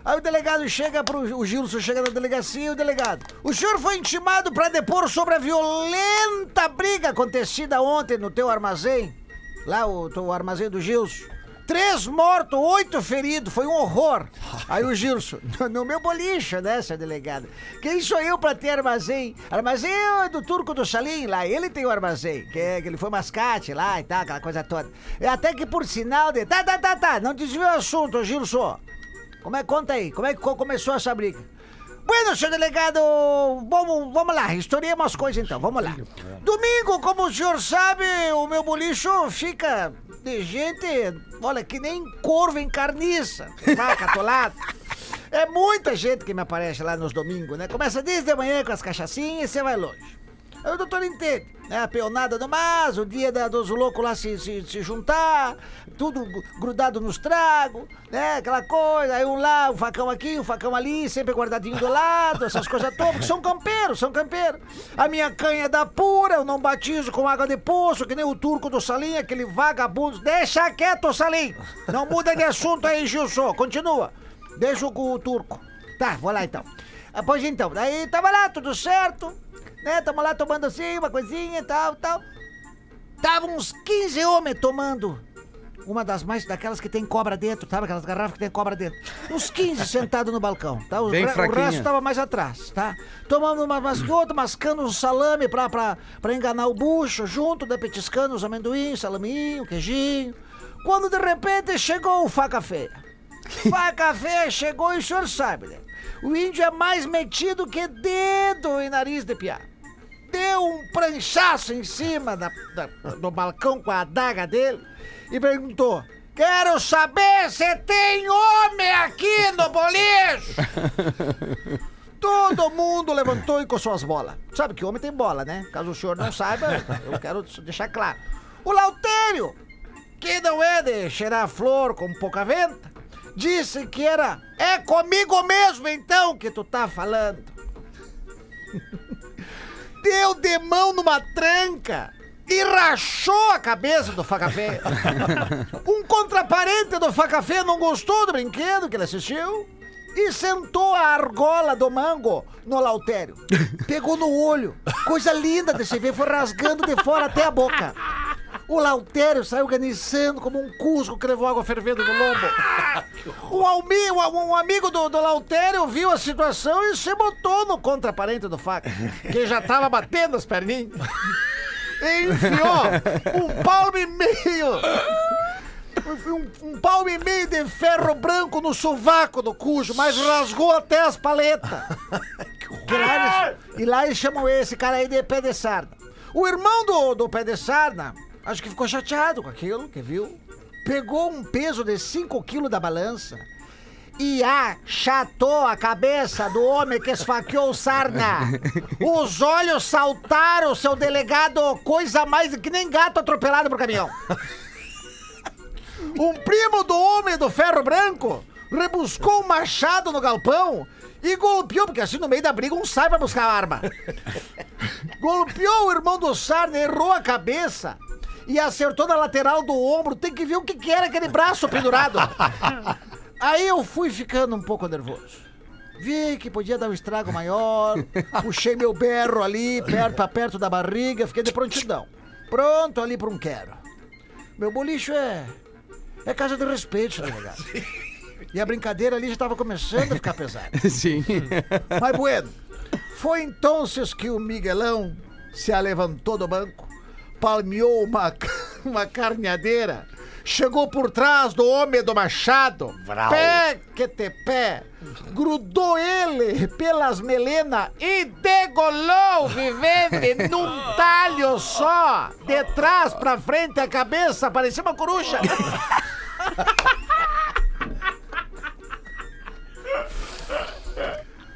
Aí o delegado chega pro. O Gilson chega na delegacia e o delegado. O senhor foi intimado para depor sobre a violenta briga acontecida ontem no teu armazém. Lá, o teu armazém do Gilson. Três mortos, oito feridos, foi um horror. Aí o Gilson, no, no meu boliche, né, seu delegado? Quem sou eu pra ter armazém? Armazém é do Turco do Salim, lá, ele tem o armazém, que, é, que ele foi mascate lá e tal, aquela coisa toda. E até que por sinal de. Tá, tá, tá, tá, não desvia o assunto, Gilson. Como é, conta aí, como é que co- começou essa briga? Bueno, seu delegado, vamos, vamos lá, historiei umas coisas então, vamos lá. Domingo, como o senhor sabe, o meu bolicho fica de gente, olha, que nem corvo em carniça, vaca atolada. É muita gente que me aparece lá nos domingos, né? Começa desde a manhã com as cachaçinhas e você vai longe. Aí o doutor entende, né? A peonada no mas, o dia da- dos loucos lá se, se, se juntar, tudo grudado nos tragos, né? Aquela coisa, aí um lá, um facão aqui, um facão ali, sempre guardadinho do lado, essas coisas todas, porque são campeiros, são campeiros. A minha canha é da pura, eu não batizo com água de poço, que nem o turco do Salim, aquele vagabundo. Deixa quieto, Salim! Não muda de assunto aí, Gilson, continua. Deixa o, o turco. Tá, vou lá então. Ah, Pois então, daí tava lá, tudo certo, né? Tamo lá tomando assim, uma coisinha e tal, tal. Tava uns 15 homens tomando uma das mais, daquelas que tem cobra dentro, sabe? Aquelas garrafas que tem cobra dentro. Uns 15 sentados no balcão, tá? O,
Bem
o resto tava mais atrás, tá? Tomando uma umas que outra, mascando um salame pra, pra, pra enganar o bucho, junto, né? Petiscando os amendoim, salaminho, queijinho. Quando de repente chegou o faca feia. Faca feia chegou e o senhor sabe, né? O índio é mais metido que dedo em nariz de piá. Deu um pranchaço em cima da, da- do balcão com a adaga dele e perguntou: Quero saber se tem homem aqui no boliche! Todo mundo levantou e coçou as bolas. Sabe que homem tem bola, né? Caso o senhor não saiba, eu quero deixar claro. O Lautério, que não é de cheirar flor com pouca venta, disse que era. É comigo mesmo então que tu tá falando. Deu de mão numa tranca e rachou a cabeça do faca feia. Um contraparente do faca feia não gostou do brinquedo que ele assistiu e sentou a argola do mango no lautério. Pegou no olho. Coisa linda de se ver, foi rasgando de fora até a boca. O lautério saiu ganiçando como um cusco que levou água fervendo do lombo. Um, almi, um, um amigo do, do lautério viu a situação e se botou no contraparente do faca, que já tava batendo as perninhas. E enfiou um palmo e meio um, um palmo e meio de ferro branco no sovaco do cujo, mas rasgou até as paletas. E lá eles chamam esse cara aí de pé de sarna. O irmão do, do pé de sarna, acho que ficou chateado com aquilo, que viu? Pegou um peso de 5 quilos da balança e achatou a cabeça do homem que esfaqueou o sarna. Os olhos saltaram, seu delegado, coisa mais que nem gato atropelado por caminhão. Um primo do homem do ferro branco rebuscou um machado no galpão e golpeou, porque assim no meio da briga um sai pra buscar a arma. golpeou o irmão do Sarna, errou a cabeça e acertou na lateral do ombro. Tem que ver o que, que era aquele braço pendurado. Aí eu fui ficando um pouco nervoso. Vi que podia dar um estrago maior, puxei meu berro ali, perto, pra perto da barriga, fiquei de prontidão. Pronto ali pra um quero. Meu bolicho é É casa de respeito, delegado. E a brincadeira ali já estava começando a ficar pesada.
Sim.
Mas, bueno, foi então que o Miguelão se levantou do banco, palmeou uma, uma carneadeira, chegou por trás do homem do machado, pé que te pé, grudou ele pelas melenas e degolou o vivente num talho só, de trás pra frente a cabeça, parecia uma coruja.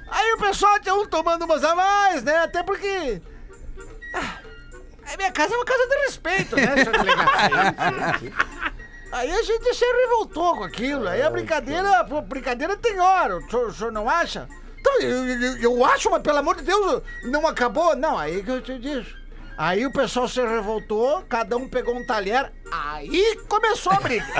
Aí o pessoal tinha um tomando umas a mais, né? Até porque. Ah, a minha casa é uma casa de respeito, né, senhor delegado? Aí a gente se revoltou com aquilo. Aí a brincadeira, pô, brincadeira tem hora. O senhor, o senhor não acha? Então, eu, eu- eu acho, mas pelo amor de Deus, não acabou? Não, aí que eu te disse. Aí o pessoal se revoltou, cada um pegou um talher, aí começou a briga.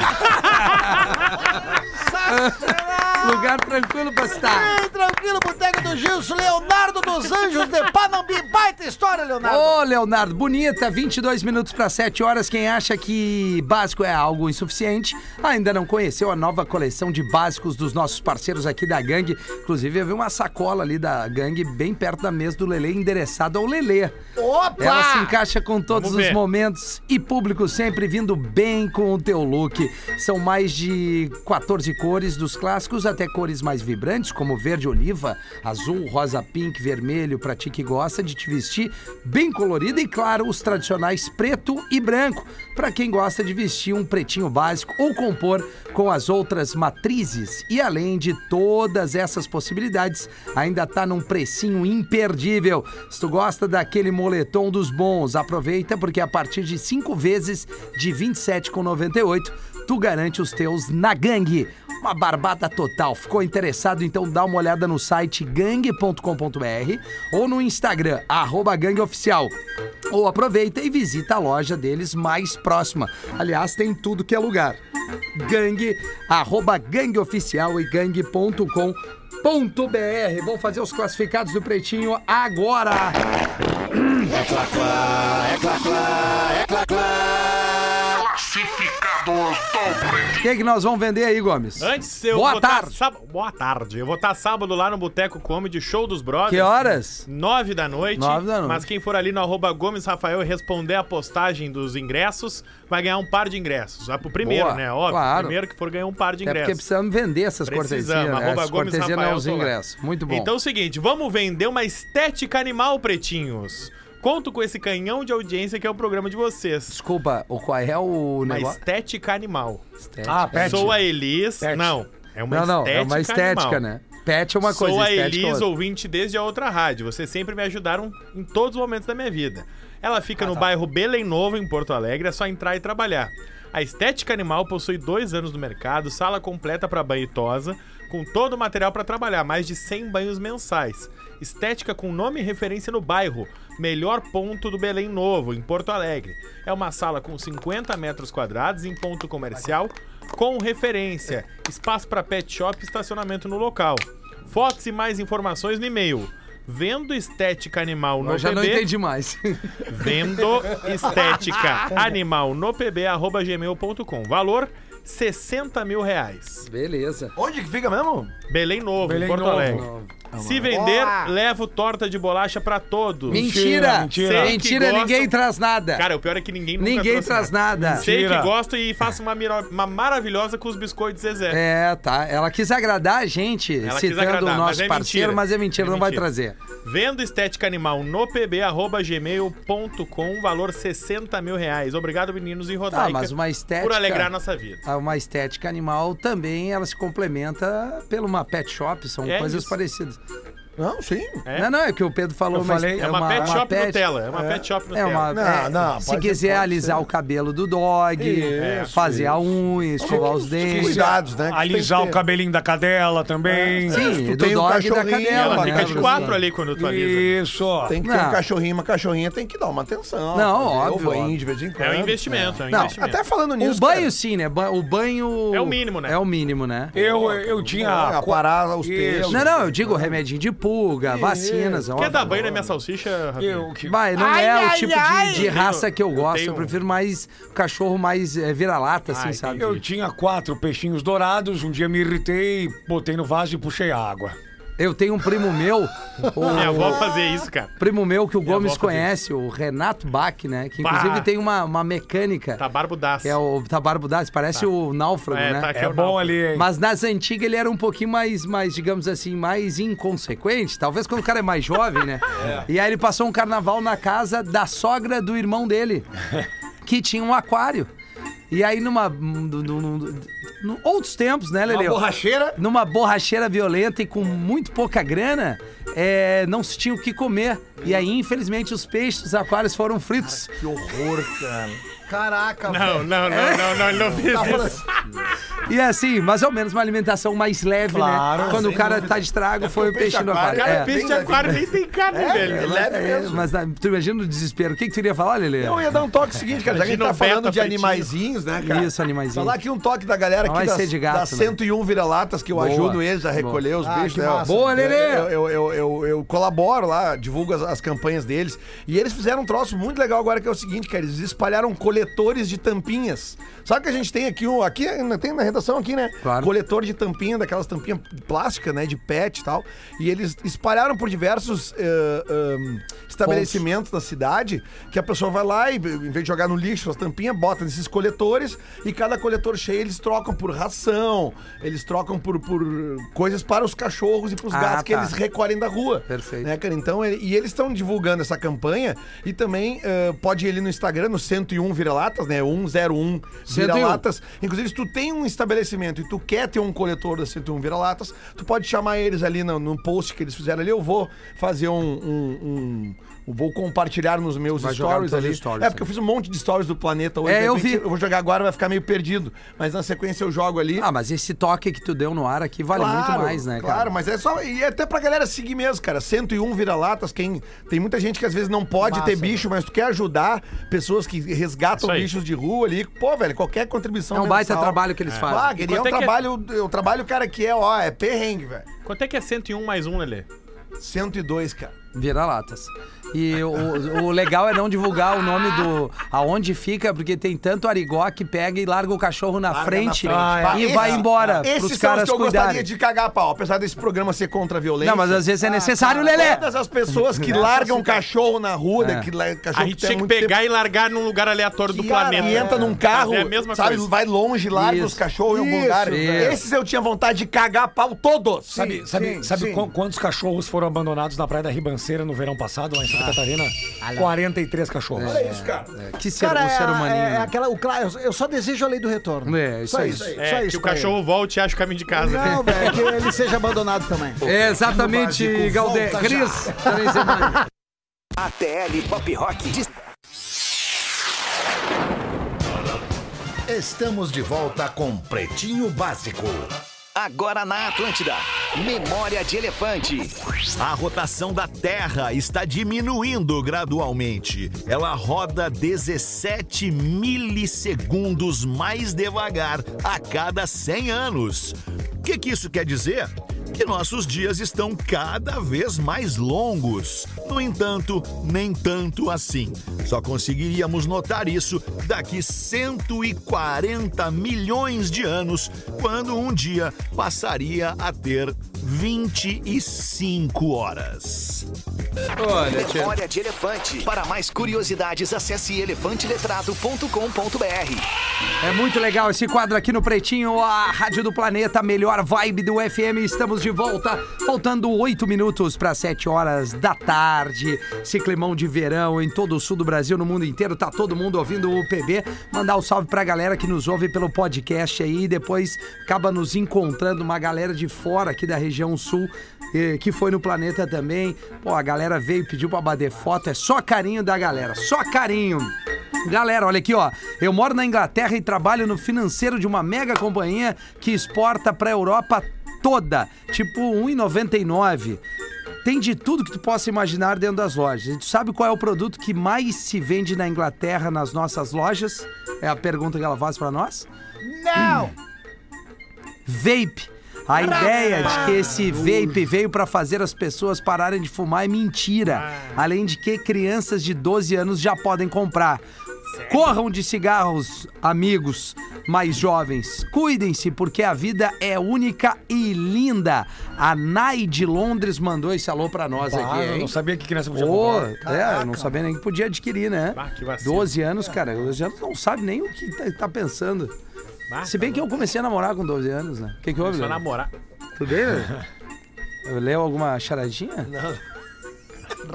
Lugar tranquilo pra estar.
Bem tranquilo, Boteco do Gilson, Leonardo dos Anjos de Panambi. Baita história, Leonardo.
Ô, Leonardo, bonita, 22 minutos para 7 horas. Quem acha que básico é algo insuficiente, ainda não conheceu a nova coleção de básicos dos nossos parceiros aqui da gangue. Inclusive, eu vi uma sacola ali da gangue bem perto da mesa do Lelê, endereçada ao Lelê.
Opa!
Ela se encaixa com todos
Vamos
os
ver.
momentos e público sempre vindo bem com o teu look. São mais de 14 cores, dos clássicos até cores mais vibrantes, como verde oliva, azul, rosa pink, vermelho, pra ti que gosta de te vestir bem colorido e, claro, os tradicionais preto e branco, pra quem gosta de vestir um pretinho básico ou compor com as outras matrizes. E além de todas essas possibilidades, ainda tá num precinho imperdível. Se tu gosta daquele moletom dos bons, aproveita porque a partir de 5 vezes de R$ 27,98 tu garante os teus na gangue. Uma barbada total. Ficou interessado? Então dá uma olhada no site gangue.com.br ou no Instagram, arroba gangueoficial. Ou aproveita e visita a loja deles mais próxima. Aliás, tem tudo que é lugar. Gangue, arroba gangueoficial e gangue.com.br. Vamos fazer os classificados do Pretinho agora. O que, que nós vamos vender aí, Gomes?
Antes eu
Boa
vou tá
tarde.
sábado- Boa tarde. Eu vou estar sábado lá no Boteco Comedy, show dos brothers.
Que horas?
Nove da noite.
Nove da noite.
Mas quem for ali no arroba Gomes Rafael e responder a postagem dos ingressos, vai ganhar um par de ingressos. Vai pro primeiro,
Boa,
né? Óbvio.
claro.
Primeiro que for ganhar um par de
É porque
ingressos.
precisamos vender essas cortesias,
Precisamos.
né?
Arroba
Essas
Gomes
cortesias não
Rafael,
os
tô lá.
ingressos. Muito bom.
Então é o seguinte, vamos vender uma estética animal, pretinhos. Conto com esse canhão de audiência que é o programa de vocês.
Desculpa, o qual é o
Uma
negócio?
estética animal.
Ah, pet.
Sou a Elis.
Pet.
Não, é uma
Não, não,
estética
é uma estética,
animal.
né? Pet é uma coisa,
Sou a
estética é
Elis,
outra.
ouvinte desde a outra rádio. Vocês sempre me ajudaram em todos os momentos da minha vida. Ela fica no bairro Belém Novo, em Porto Alegre, é só entrar e trabalhar. A Estética Animal possui dois anos no mercado, sala completa para banho e tosa, com todo o material para trabalhar, mais de 100 banhos mensais. Estética com nome e referência no bairro, melhor ponto do Belém Novo, em Porto Alegre. É uma sala com 50 metros quadrados em ponto comercial, com referência, espaço para pet shop e estacionamento no local. Fotos e mais informações no e-mail. Vendo estética animal no
Eu já não
PB.
entendi mais.
Vendo estética animal no pb, arroba gmail.com. Valor 60 mil reais.
Beleza.
Onde que fica mesmo?
Belém Novo,
Belém
em Porto
Novo.
Alegre. Se vender, levo torta de bolacha pra todos.
Mentira!
mentira.
Mentira,
que
ninguém
gostam.
traz nada.
Cara, o pior é que ninguém nunca
ninguém
trouxe
traz nada.
Sei
Mentira.
que gosto e faço uma, miro- uma maravilhosa com os biscoitos Zezé.
É, tá. Ela quis agradar a gente,
Ela quis
citando
agradar,
o
mas
nosso
é
parceiro,
mentira.
mas é mentira,
É
não vai
mentira.
trazer.
Vendo estética animal no pb, arroba gmail.com, valor 60 mil reais. Obrigado, meninos e
Tá,
Rodaica,
mas uma estética.
por alegrar nossa vida.
Ah, Uma estética animal também, ela se complementa pela uma pet shop, são
É
coisas
isso.
parecidas. Thank you.
Não, sim.
É?
Não, não, é que o Pedro falou,
Eu
mas
falei-
É uma, pet shop Nutella. É uma pet shop Nutella.
É uma,
Não,
é,
não,
se quiser alisar
ser.
o cabelo do dog,
Isso,
fazer a unha, escovar os dentes.
Cuidados, né? que
Alisar o cabelinho da cadela também.
Sim,
tu
do
tem um
dog e da cadela.
Ela
né,
fica de quatro ali quando tu alisa.
Isso.
Tem que ter um cachorrinho, uma cachorrinha tem que dar uma atenção.
Não, óbvio,
O banho de vez em quando.
É um investimento, é um
Não,
investimento.
Até falando nisso.
O banho sim, né? O banho...
É o mínimo, né?
É o mínimo, né?
Eu, eu tinha.
é, aparar os pelos.
Não, não, eu digo remedinho de pulga, vacinas.
Quer
óbvio.
dar banho na minha salsicha, Rafinha?
Eu, que...
Vai, não
Ai,
é o
ai,
tipo
ai.
de, de raça que eu
Eu
gosto.
tenho
Eu
um-
prefiro mais cachorro mais é, vira-lata, assim, sabe?
Eu tinha quatro peixinhos dourados, um dia me irritei, botei no vaso e puxei a água.
Eu tenho um primo meu, o
Minha avó fazia isso, cara.
primo meu que o
Minha
Gomes conhece, o Renato Bach, né? Que inclusive
Bah.
tem uma, uma mecânica,
Tá barbudaço.
é o Tabarbudaz, parece o náufrago,
É,
né?
tá aqui
É
o
bom
náufrago.
ali, hein?
Mas nas antigas ele era um pouquinho mais, mais, digamos assim, mais inconsequente. Talvez quando o cara é mais jovem, né? E aí ele passou um carnaval na casa da sogra do irmão dele, que tinha um aquário. E aí numa... num- num- num- num- outros tempos, né,
Uma
Leleu?
borracheira.
numa borracheira violenta e com muito pouca grana, é, não se tinha o que comer. E aí, infelizmente, os peixes dos aquários foram fritos.
Que horror, cara. Caraca,
Não, não, não, não, não, ele não fez isso.
E assim, mais ou menos uma alimentação mais leve,
Claro,
né? Quando o
sem
cara
dúvida.
tá de estrago,
É
foi o peixe
peixe
no aquário.
Cara,
É.
peixe de aquário nem tem carne, velho.
É leve
É,
mesmo.
mas tu imagina o desespero. O que, que tu iria falar, Lelê?
Eu ia dar um toque seguinte, cara. Já que a gente tá
Imagina o
falando
beta
de
fritinho.
animaizinhos, né, cara?
Isso, animaizinho.
Falar aqui um toque da galera
Não
aqui
vai
das,
ser de gato,
das
né?
101 vira-latas que eu
Boa.
ajudo eles a recolher os
Ah,
bichos.
que
né?
massa.
Boa, Lelê!
Eu, eu, eu, eu- eu colaboro lá, divulgo as, as campanhas deles. E eles fizeram um troço muito legal agora que é o seguinte, cara. Eles espalharam coletores de tampinhas. Sabe que a gente tem aqui, um, aqui ainda tem na redação aqui, né?
Claro.
Coletor de tampinha, daquelas tampinhas plásticas, né? De pet e tal. E eles espalharam por diversos eh, ahn, estabelecimentos da cidade que a pessoa vai lá e, em vez de jogar no lixo as tampinhas, bota nesses coletores e cada coletor cheio eles trocam por ração, eles trocam por, por coisas para os cachorros e para os
Ah,
gatos que
tá.
eles recolhem da rua.
Perfeito.
Né, cara? Então, ele- e eles estão divulgando essa campanha e também eh, pode ir ali no Instagram, no 101 Vira-Latas, né? 101 Vira-Latas. Inclusive, se tu tem um estabelecimento e tu quer ter um coletor da 101 Vira-Latas, tu pode chamar eles ali no, no post que eles fizeram ali. Eu vou fazer um. um- um- vou compartilhar nos meus
Vai
stories ali.
stories,
é, porque eu fiz um monte de stories do planeta hoje.
É, eu vi.
Eu vou jogar agora, vai ficar meio perdido. Mas na sequência eu jogo ali.
Ah, mas esse toque que tu deu no ar aqui vale muito mais, né, cara?
Claro, mas é só. E até pra galera seguir mesmo, cara. 101 vira-latas. Quem, tem muita gente que às vezes não pode ter bicho, mas tu quer ajudar pessoas que resgatam bichos de rua ali. Pô, velho, qualquer contribuição.
É um baita trabalho que eles fazem.
Ah, é um
é que é?
trabalho. É um trabalho, cara, que é, ó, é perrengue, velho.
Quanto é que é 101 mais um, Lelê?
102, cara.
Vira-latas. E o, o legal é não divulgar o nome do. aonde fica, porque tem tanto arigó que pega e larga o cachorro na
Larga
frente,
na frente.
e
Esse-
vai embora
Esses
pros
são os
caras
que eu gostaria
cuidarem.
de cagar a pau. Apesar desse programa ser contra a violência.
Não, mas às vezes é necessário, Lelê!
Todas as pessoas que largam um cachorro na rua,
É.
né, que la- cachorro
A gente
tem
tinha que pegar
tempo-
e largar num lugar aleatório do
que,
planeta.
E entra num carro,
Fazer a mesma
sabe?
coisa.
Vai longe, larga
Isso.
os cachorros em algum
Isso,
lugar.
velho.
Esses eu tinha vontade de cagar pau todos.
Sabe, sabe,
sim,
sabe
sim.
qu- quantos cachorros foram abandonados na Praia da Ribanceira no verão passado, lá em Santa Catarina? 43 cachorros.
Olha isso, cara.
Que ser,
Cara,
um ser
é,
humaninho.
é,
né?
aquela, o, eu- eu só desejo a lei do retorno.
É, isso
só
aí.
isso.
É,
só
que
isso
o
pra
cachorro volte e ache o caminho de casa.
ele. Não, velho, que ele seja abandonado também.
É, exatamente,
volta
Cris, também você vai.
ATL Pop Rock. Estamos de volta com Pretinho Básico. Agora na Atlântida. Memória de Elefante. A rotação da Terra está diminuindo gradualmente. Ela roda 17 milissegundos mais devagar a cada 100 anos. O que, que isso quer dizer? Que nossos dias estão cada vez mais longos. No entanto, nem tanto assim. Só conseguiríamos notar isso daqui 140 milhões de anos, quando um dia passaria a ter 25 horas.
Olha.
Memória de Elefante. Para mais curiosidades, acesse elefanteletrado.com.br.
É muito legal esse quadro aqui no Pretinho, a Rádio do Planeta, a melhor vibe do FM. Estamos de volta, faltando oito minutos para sete horas da tarde. Esse climão de verão em todo o sul do Brasil, no mundo inteiro, tá todo mundo ouvindo o PB. Mandar um salve pra galera que nos ouve pelo podcast aí e depois acaba nos encontrando uma galera de fora aqui da região sul. eh, Que foi no planeta também. Pô, a galera veio e pediu pra bater foto. É só carinho da galera, só carinho. Galera, olha aqui, ó. Eu moro na Inglaterra e trabalho no financeiro de uma mega companhia que exporta pra Europa toda, tipo 1,99. Tem de tudo que tu possa imaginar dentro das lojas. E tu sabe qual é o produto que mais se vende na Inglaterra nas nossas lojas? É a pergunta que ela faz pra nós?
Não!
Vape. A ideia de que esse vape veio pra fazer as pessoas pararem de fumar é mentira. Além de que crianças de 12 anos já podem comprar. Corram de cigarros, amigos mais jovens. Cuidem-se, porque a vida é única e linda. A Nai de Londres mandou esse alô pra nós
Ah,
aqui,
eu
hein?
não sabia que criança podia
Ô,
comprar.
é, eu não sabia nem que podia adquirir, né?
Ah, que vacilo.
12 anos, cara. 12 anos não sabe nem o que tá, tá pensando.
Ah,
Se bem que eu comecei a namorar com 12 anos, né? O que, que houve?
Só
Léo?
namorar.
Tudo bem, Léo? Eu Leu alguma charadinha?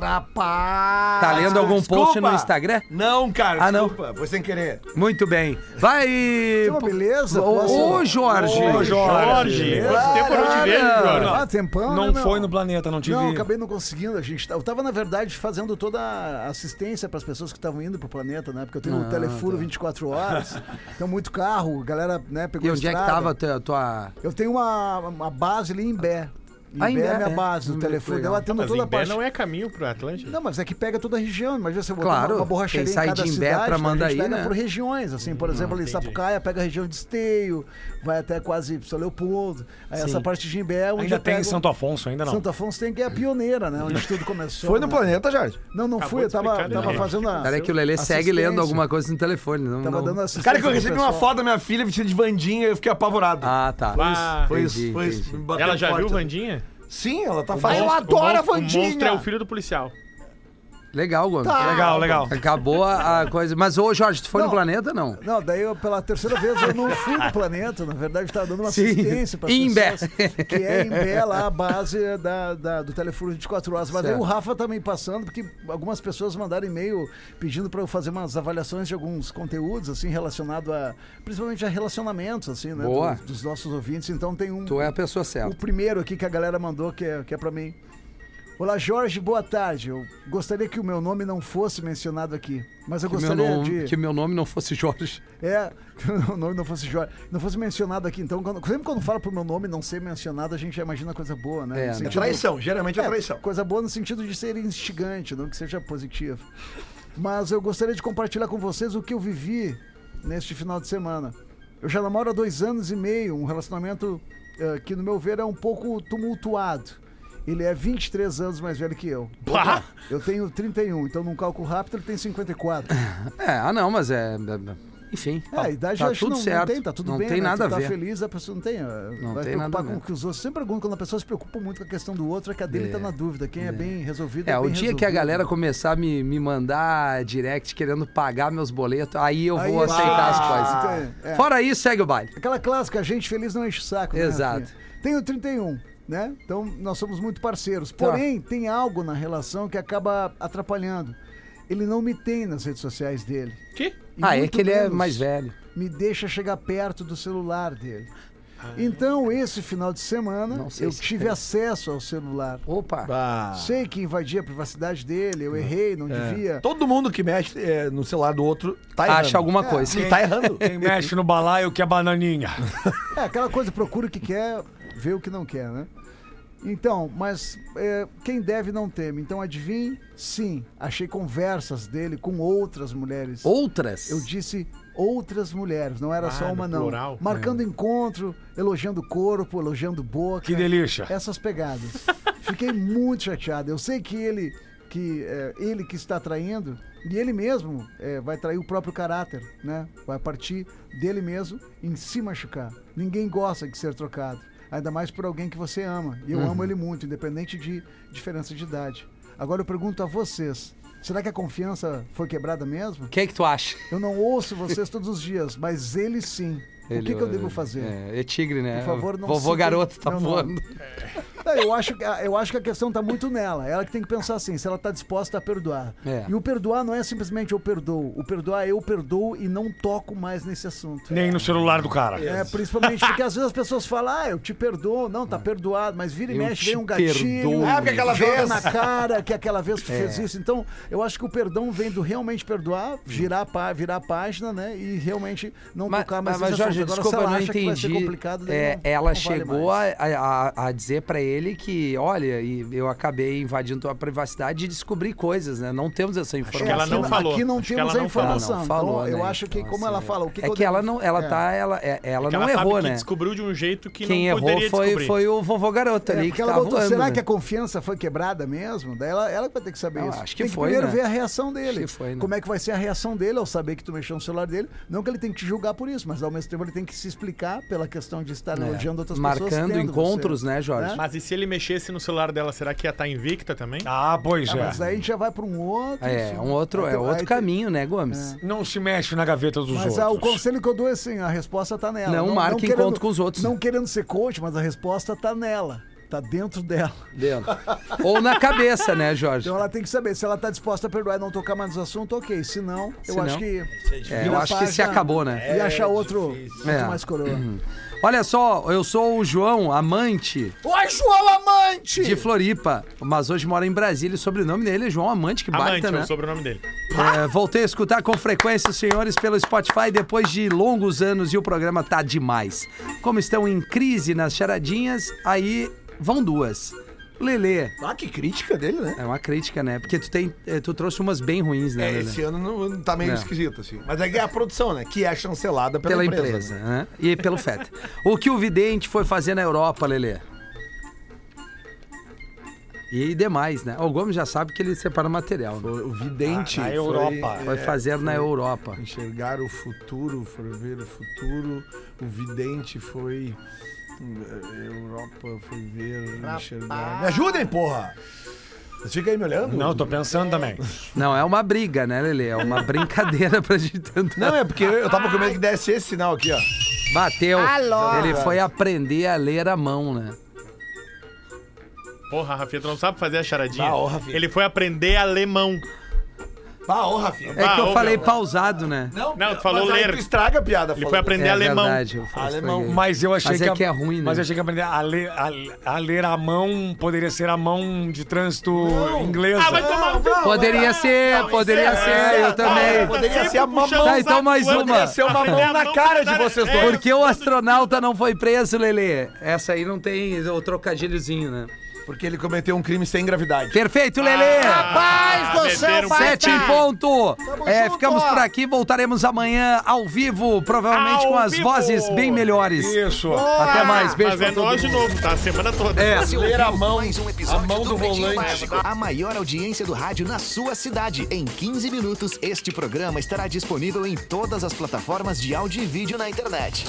Rapaz!
Tá lendo algum post
desculpa.
no Instagram?
Não, cara,
Ah, não.
desculpa, foi sem querer.
Muito bem. Vai.
Uma beleza?
Ô, Jorge.
Ô,
Jorge, quanto tempo eu não te vejo, Jorge?
Ah, tempão,
Não
né,
foi no planeta, não te
Não,
vi.
acabei não conseguindo. A gente, tá- eu tava, na verdade, fazendo toda a assistência para as pessoas que estavam indo pro planeta, né? Porque eu tenho um telefuro 24 horas, tem muito carro, a galera, né, pegou
E onde é que
estrada.
tava a tua- tua.
Eu tenho uma, uma base ali em Bé. Em
Ah, em
Bé
Bé,
é minha
é.
base,
Hum,
o telefone. Ela tendo
Mas
toda a
em Bé
parte.
não é caminho pro Atlântico.
Não, mas é que pega toda a região. Imagina você botar
Claro,
uma, uma borracharia
quem
em
sai
cada
de Imbé
cidade,
pra
a gente
Mandaí,
pega
né?
por regiões, assim, por exemplo, ali em. Sapucaia pega a região de Esteio, vai até quase São Leopoldo. Aí essa parte de Imbé é onde
Ainda tem
pego...
em Santo Afonso, ainda não.
Santo Afonso tem que é a pioneira, né? Onde tudo começou.
Foi no
né?
planeta, Jorge?
Não, não
Acabou
fui, eu tava, tava
né?
fazendo a.
Peraí que o Lelê segue lendo alguma coisa no telefone. Não,
Tava
não-
dando assistência.
Cara, que eu recebi uma foto da minha filha vestida de Vandinha e eu fiquei apavorado.
Ah, tá.
Ah,
foi isso, foi isso.
Ela já viu Vandinha?
Sim, ela tá
Ah, eu
fazendo.
adoro a
O monstro-
Vandinha!
O monstro é o filho do policial.
Legal, Gomes.
Tá.
Legal, legal.
Acabou a, a coisa. Mas, ô, Jorge, tu foi no
Não.
planeta, não?
Não, daí eu, pela terceira vez eu não fui no planeta, na verdade estava dando uma
Sim.
assistência para
Imbé.
pessoas. Que é em Bé, lá a base da, da- do telefone 24 horas. Mas
Certo.
aí o Rafa também passando, porque algumas pessoas mandaram e-mail pedindo para eu fazer umas avaliações de alguns conteúdos, assim, relacionado a. principalmente a relacionamentos, assim, né?
Boa.
do- dos nossos ouvintes. Então tem um.
Tu é a pessoa
O
certa.
primeiro aqui que a galera mandou, que é, que é para mim. Olá, Jorge, boa tarde. Eu gostaria que o meu nome não fosse mencionado aqui. Mas eu
Que meu,
gostaria
nome,
de.
que meu nome não fosse Jorge.
É, que o nome não fosse Jorge. Não fosse mencionado aqui. Então, quando, sempre quando fala pro meu nome não ser mencionado, a gente já imagina coisa boa, né?
É, né?
É
sentido-
traição, geralmente é,
É,
traição.
coisa boa no sentido de ser instigante, não que seja positivo. Mas eu gostaria de compartilhar com vocês o que eu vivi neste final de semana. Eu já namoro há dois anos e meio, um relacionamento eh, que, no meu ver, é um pouco tumultuado. Ele é 23 anos mais velho que eu.
Pá!
Eu tenho 31, então num cálculo rápido ele tem 54.
É, ah, não, mas é. é- Enfim.
É,
tá,
a idade
tá
acho que
tudo
não,
certo.
não tem, tá tudo
não
bem.
tem
né?
nada
tu
a
tá
ver.
feliz, a pessoa não tem. eh,
Não
vai
tem nada
preocupar
a ver.
com o que os outros. Sempre pergunto, quando a pessoa se preocupa muito com a questão do outro, é que a dele tá na dúvida. Quem é, bem resolvido é,
É, o dia que a
resolvido.
galera começar a me, me mandar direct querendo pagar meus boletos, aí eu
Aí
vou
é
aceitar as coisas.
é, é.
Fora isso, segue o baile.
Aquela clássica, gente feliz não enche o saco. né,
Exato.
Rafinha? Tenho 31, né? Então nós somos muito parceiros.
Tá.
Porém, tem algo na relação que acaba atrapalhando. Ele não me tem nas redes sociais dele.
Que?
E
Ah, é que ele é mais velho.
Me deixa chegar perto do celular dele. Então, esse final de semana, eu
se
tive
tem.
acesso ao celular.
Opa.
Ah.
Sei que invadia a privacidade dele, eu errei, não devia.
Todo mundo que mexe é, no celular do outro tá errando.
Acha alguma coisa.
Tá errando.
Quem mexe no balaio que é bananinha.
É, aquela coisa, procura o que quer, vê o que não quer, né? Então, mas é, quem deve não teme. Então, adivinhe? Sim, achei conversas dele com outras mulheres.
Outras?
Eu disse outras mulheres, não era
Ah,
só uma, não.
plural.
Marcando encontro, elogiando o corpo, elogiando boca.
Que delícia.
Essas pegadas. Fiquei muito chateado. Eu sei que ele que é, ele que está traindo e ele mesmo é, vai trair o próprio caráter, né? Vai partir dele mesmo em se machucar. Ninguém gosta de ser trocado, ainda mais por alguém que você ama. E eu amo ele muito, independente de diferença de idade. Agora eu pergunto a vocês. Será que a confiança foi quebrada mesmo?
O que é que tu acha?
Eu não ouço vocês todos os dias, mas ele sim. O
Ele-
que, que eu devo fazer?
É, é tigre, né?
Por favor, não
Vovô
citem
garoto tá
meu
voando.
nome. Não, eu, acho, que a- eu acho que a questão tá muito nela. Ela que tem que pensar assim, se ela tá disposta a perdoar.
É.
E o perdoar não é simplesmente eu perdoo. O perdoar é eu perdoo e não toco mais nesse assunto.
Nem no celular do cara.
É, principalmente porque às vezes as pessoas falam, ah, eu te perdoo. Não, tá perdoado, mas vira e
Eu
mexe, vem um gatilho.
perdoo.
Ah, porque aquela vez.
na cara que aquela vez tu
É.
fez isso. Então, eu acho que o perdão vem do realmente perdoar, girar virar a página, né? E realmente não
Mas,
tocar mais
mas,
nesse
Jorge,
Agora,
desculpa, eu
ela
não
acha que vai ser
entendi. É,
não-
ela
não vale
chegou
mais.
a, a, a dizer pra ele que, olha, e eu acabei invadindo tua privacidade e descobri coisas, né? Não temos essa informação.
que ela
aqui,
não falou.
Aqui não
Acho que
temos
ela
a
não falou.
informação.
Não, falou,
então, eu
né?
acho que,
Então,
como
assim,
ela fala, o que,
é
eu
que ela não, ela
é.
tá, ela, é- ela
Que
não
ela
errou,
sabe que
né?
descobriu de um jeito que
Quem
não
errou
poderia
foi,
descobrir.
foi o vovô garoto
É,
ali que
ela
tá voando,
será que a confiança foi quebrada mesmo? Daí ela, ela que vai ter que saber isso.
acho que foi,
primeiro
né?
ver a reação dele.
Que né?
Como é que vai ser a reação dele ao saber que tu mexeu no celular dele? Não que ele tem que te julgar por isso, mas ao mesmo tempo ele tem que se explicar pela questão de estar
É.
elogiando outras pessoas.
Marcando encontros,
você.
né, Jorge?
Né?
Mas e se ele mexesse no celular dela, será que ia estar invicta também?
Ah, pois
Ah,
é.
mas daí a gente já vai para um outro.
É,
assim.
um outro,
Aí
é outro
aí
caminho, né, Gomes?
Não se mexe na gaveta dos
Mas
outros.
ah, o conselho que eu dou é assim, a resposta tá nela.
Não marque encontro com os outros.
Não querendo ser coach, mas a resposta tá nela. Tá dentro dela.
Dentro. Ou na cabeça, né, Jorge?
Então ela tem que saber se ela tá disposta a perdoar e não tocar mais no assunto, ok. Se não, eu
Se
acho
não,
que.
É,
vira
eu acho que se acabou, né?
E achar outro, outro
É.
mais coroa.
Olha só, eu sou o João, amante
Oi, João Amante!
de Floripa, mas hoje mora em Brasília. O sobrenome dele é João Amante, que
Amante,
baita,
é
né?
o sobrenome dele.
É, voltei a escutar com frequência os senhores pelo Spotify depois de longos anos e o programa tá demais. Como estão em crise nas charadinhas, aí vão duas. Lelê,
Ah, que crítica dele, né?
é uma crítica, né? Porque tu, tem, eh, tu trouxe umas bem ruins, né,
É,
Lelê?
esse ano não, tá meio
É.
esquisito, assim. Mas é que é a produção, né? Que é chancelada pela,
Pela
empresa.
empresa,
né?
né? E pelo FET. o que o vidente foi fazer na Europa, Lelê? E demais, né? O Gomes já sabe que ele separa material. Né?
O vidente.
Ah, na
foi-
Europa.
Foi
é,
fazer na
foi
Europa.
Enxergar o futuro, foi ver o futuro. O vidente foi. Europa foi ver, enxergar. Me ajudem, porra! Vocês ficam aí me olhando?
Não, tô pensando também.
Não, é uma briga, né, Lelê? É uma brincadeira pra gente tentar.
Não, é porque eu tava com medo que desse esse sinal aqui, ó.
Bateu.
Alô?
Ele foi aprender a ler a mão, né?
Porra, Rafinha, tu não sabe fazer a charadinha.
Ah, ô, Rafinha.
Ele foi aprender alemão.
Ah, ô, Rafinha.
É que eu
ô,
falei
meu.
pausado, né?
Não, tu falou
mas aí
ler.
Tu estraga a piada,
Ele foi aprender
é
alemão.
verdade. Eu faço
Alemão.
Mas eu achei
Mas
que.
é
a-
que é ruim, né?
Mas eu achei que aprender a ler, a, a ler a mão poderia ser a mão de trânsito inglesa.
Ah, vai tomar no teu
Poderia ser, poderia ser, eu também.
Poderia ser a mamão.
Tá, então mais uma.
Poderia ser uma mão na cara de vocês dois.
Porque o astronauta não foi preso, Lelê. Essa aí não tem o trocadilhozinho, né?
Porque ele cometeu um crime sem gravidade.
Perfeito, Lelê!
Rapaz do céu,
meteram
pai,
Sete em
tá.
ponto. É,
junto,
ficamos
ó.
por aqui, voltaremos amanhã ao vivo, provavelmente
Ao
com as
vivo.
vozes bem melhores.
Isso.
Até mais, beijo
Mas
pra
é
todo
nós de
mundo.
novo, tá? A semana toda.
É.
Você
Ler a
ouviu
mão,
mais um episódio
a mão do
Pretinho
volante.
Básico, A maior audiência do rádio na sua cidade. Em 15 minutos, este programa estará disponível em todas as plataformas de áudio e vídeo na internet.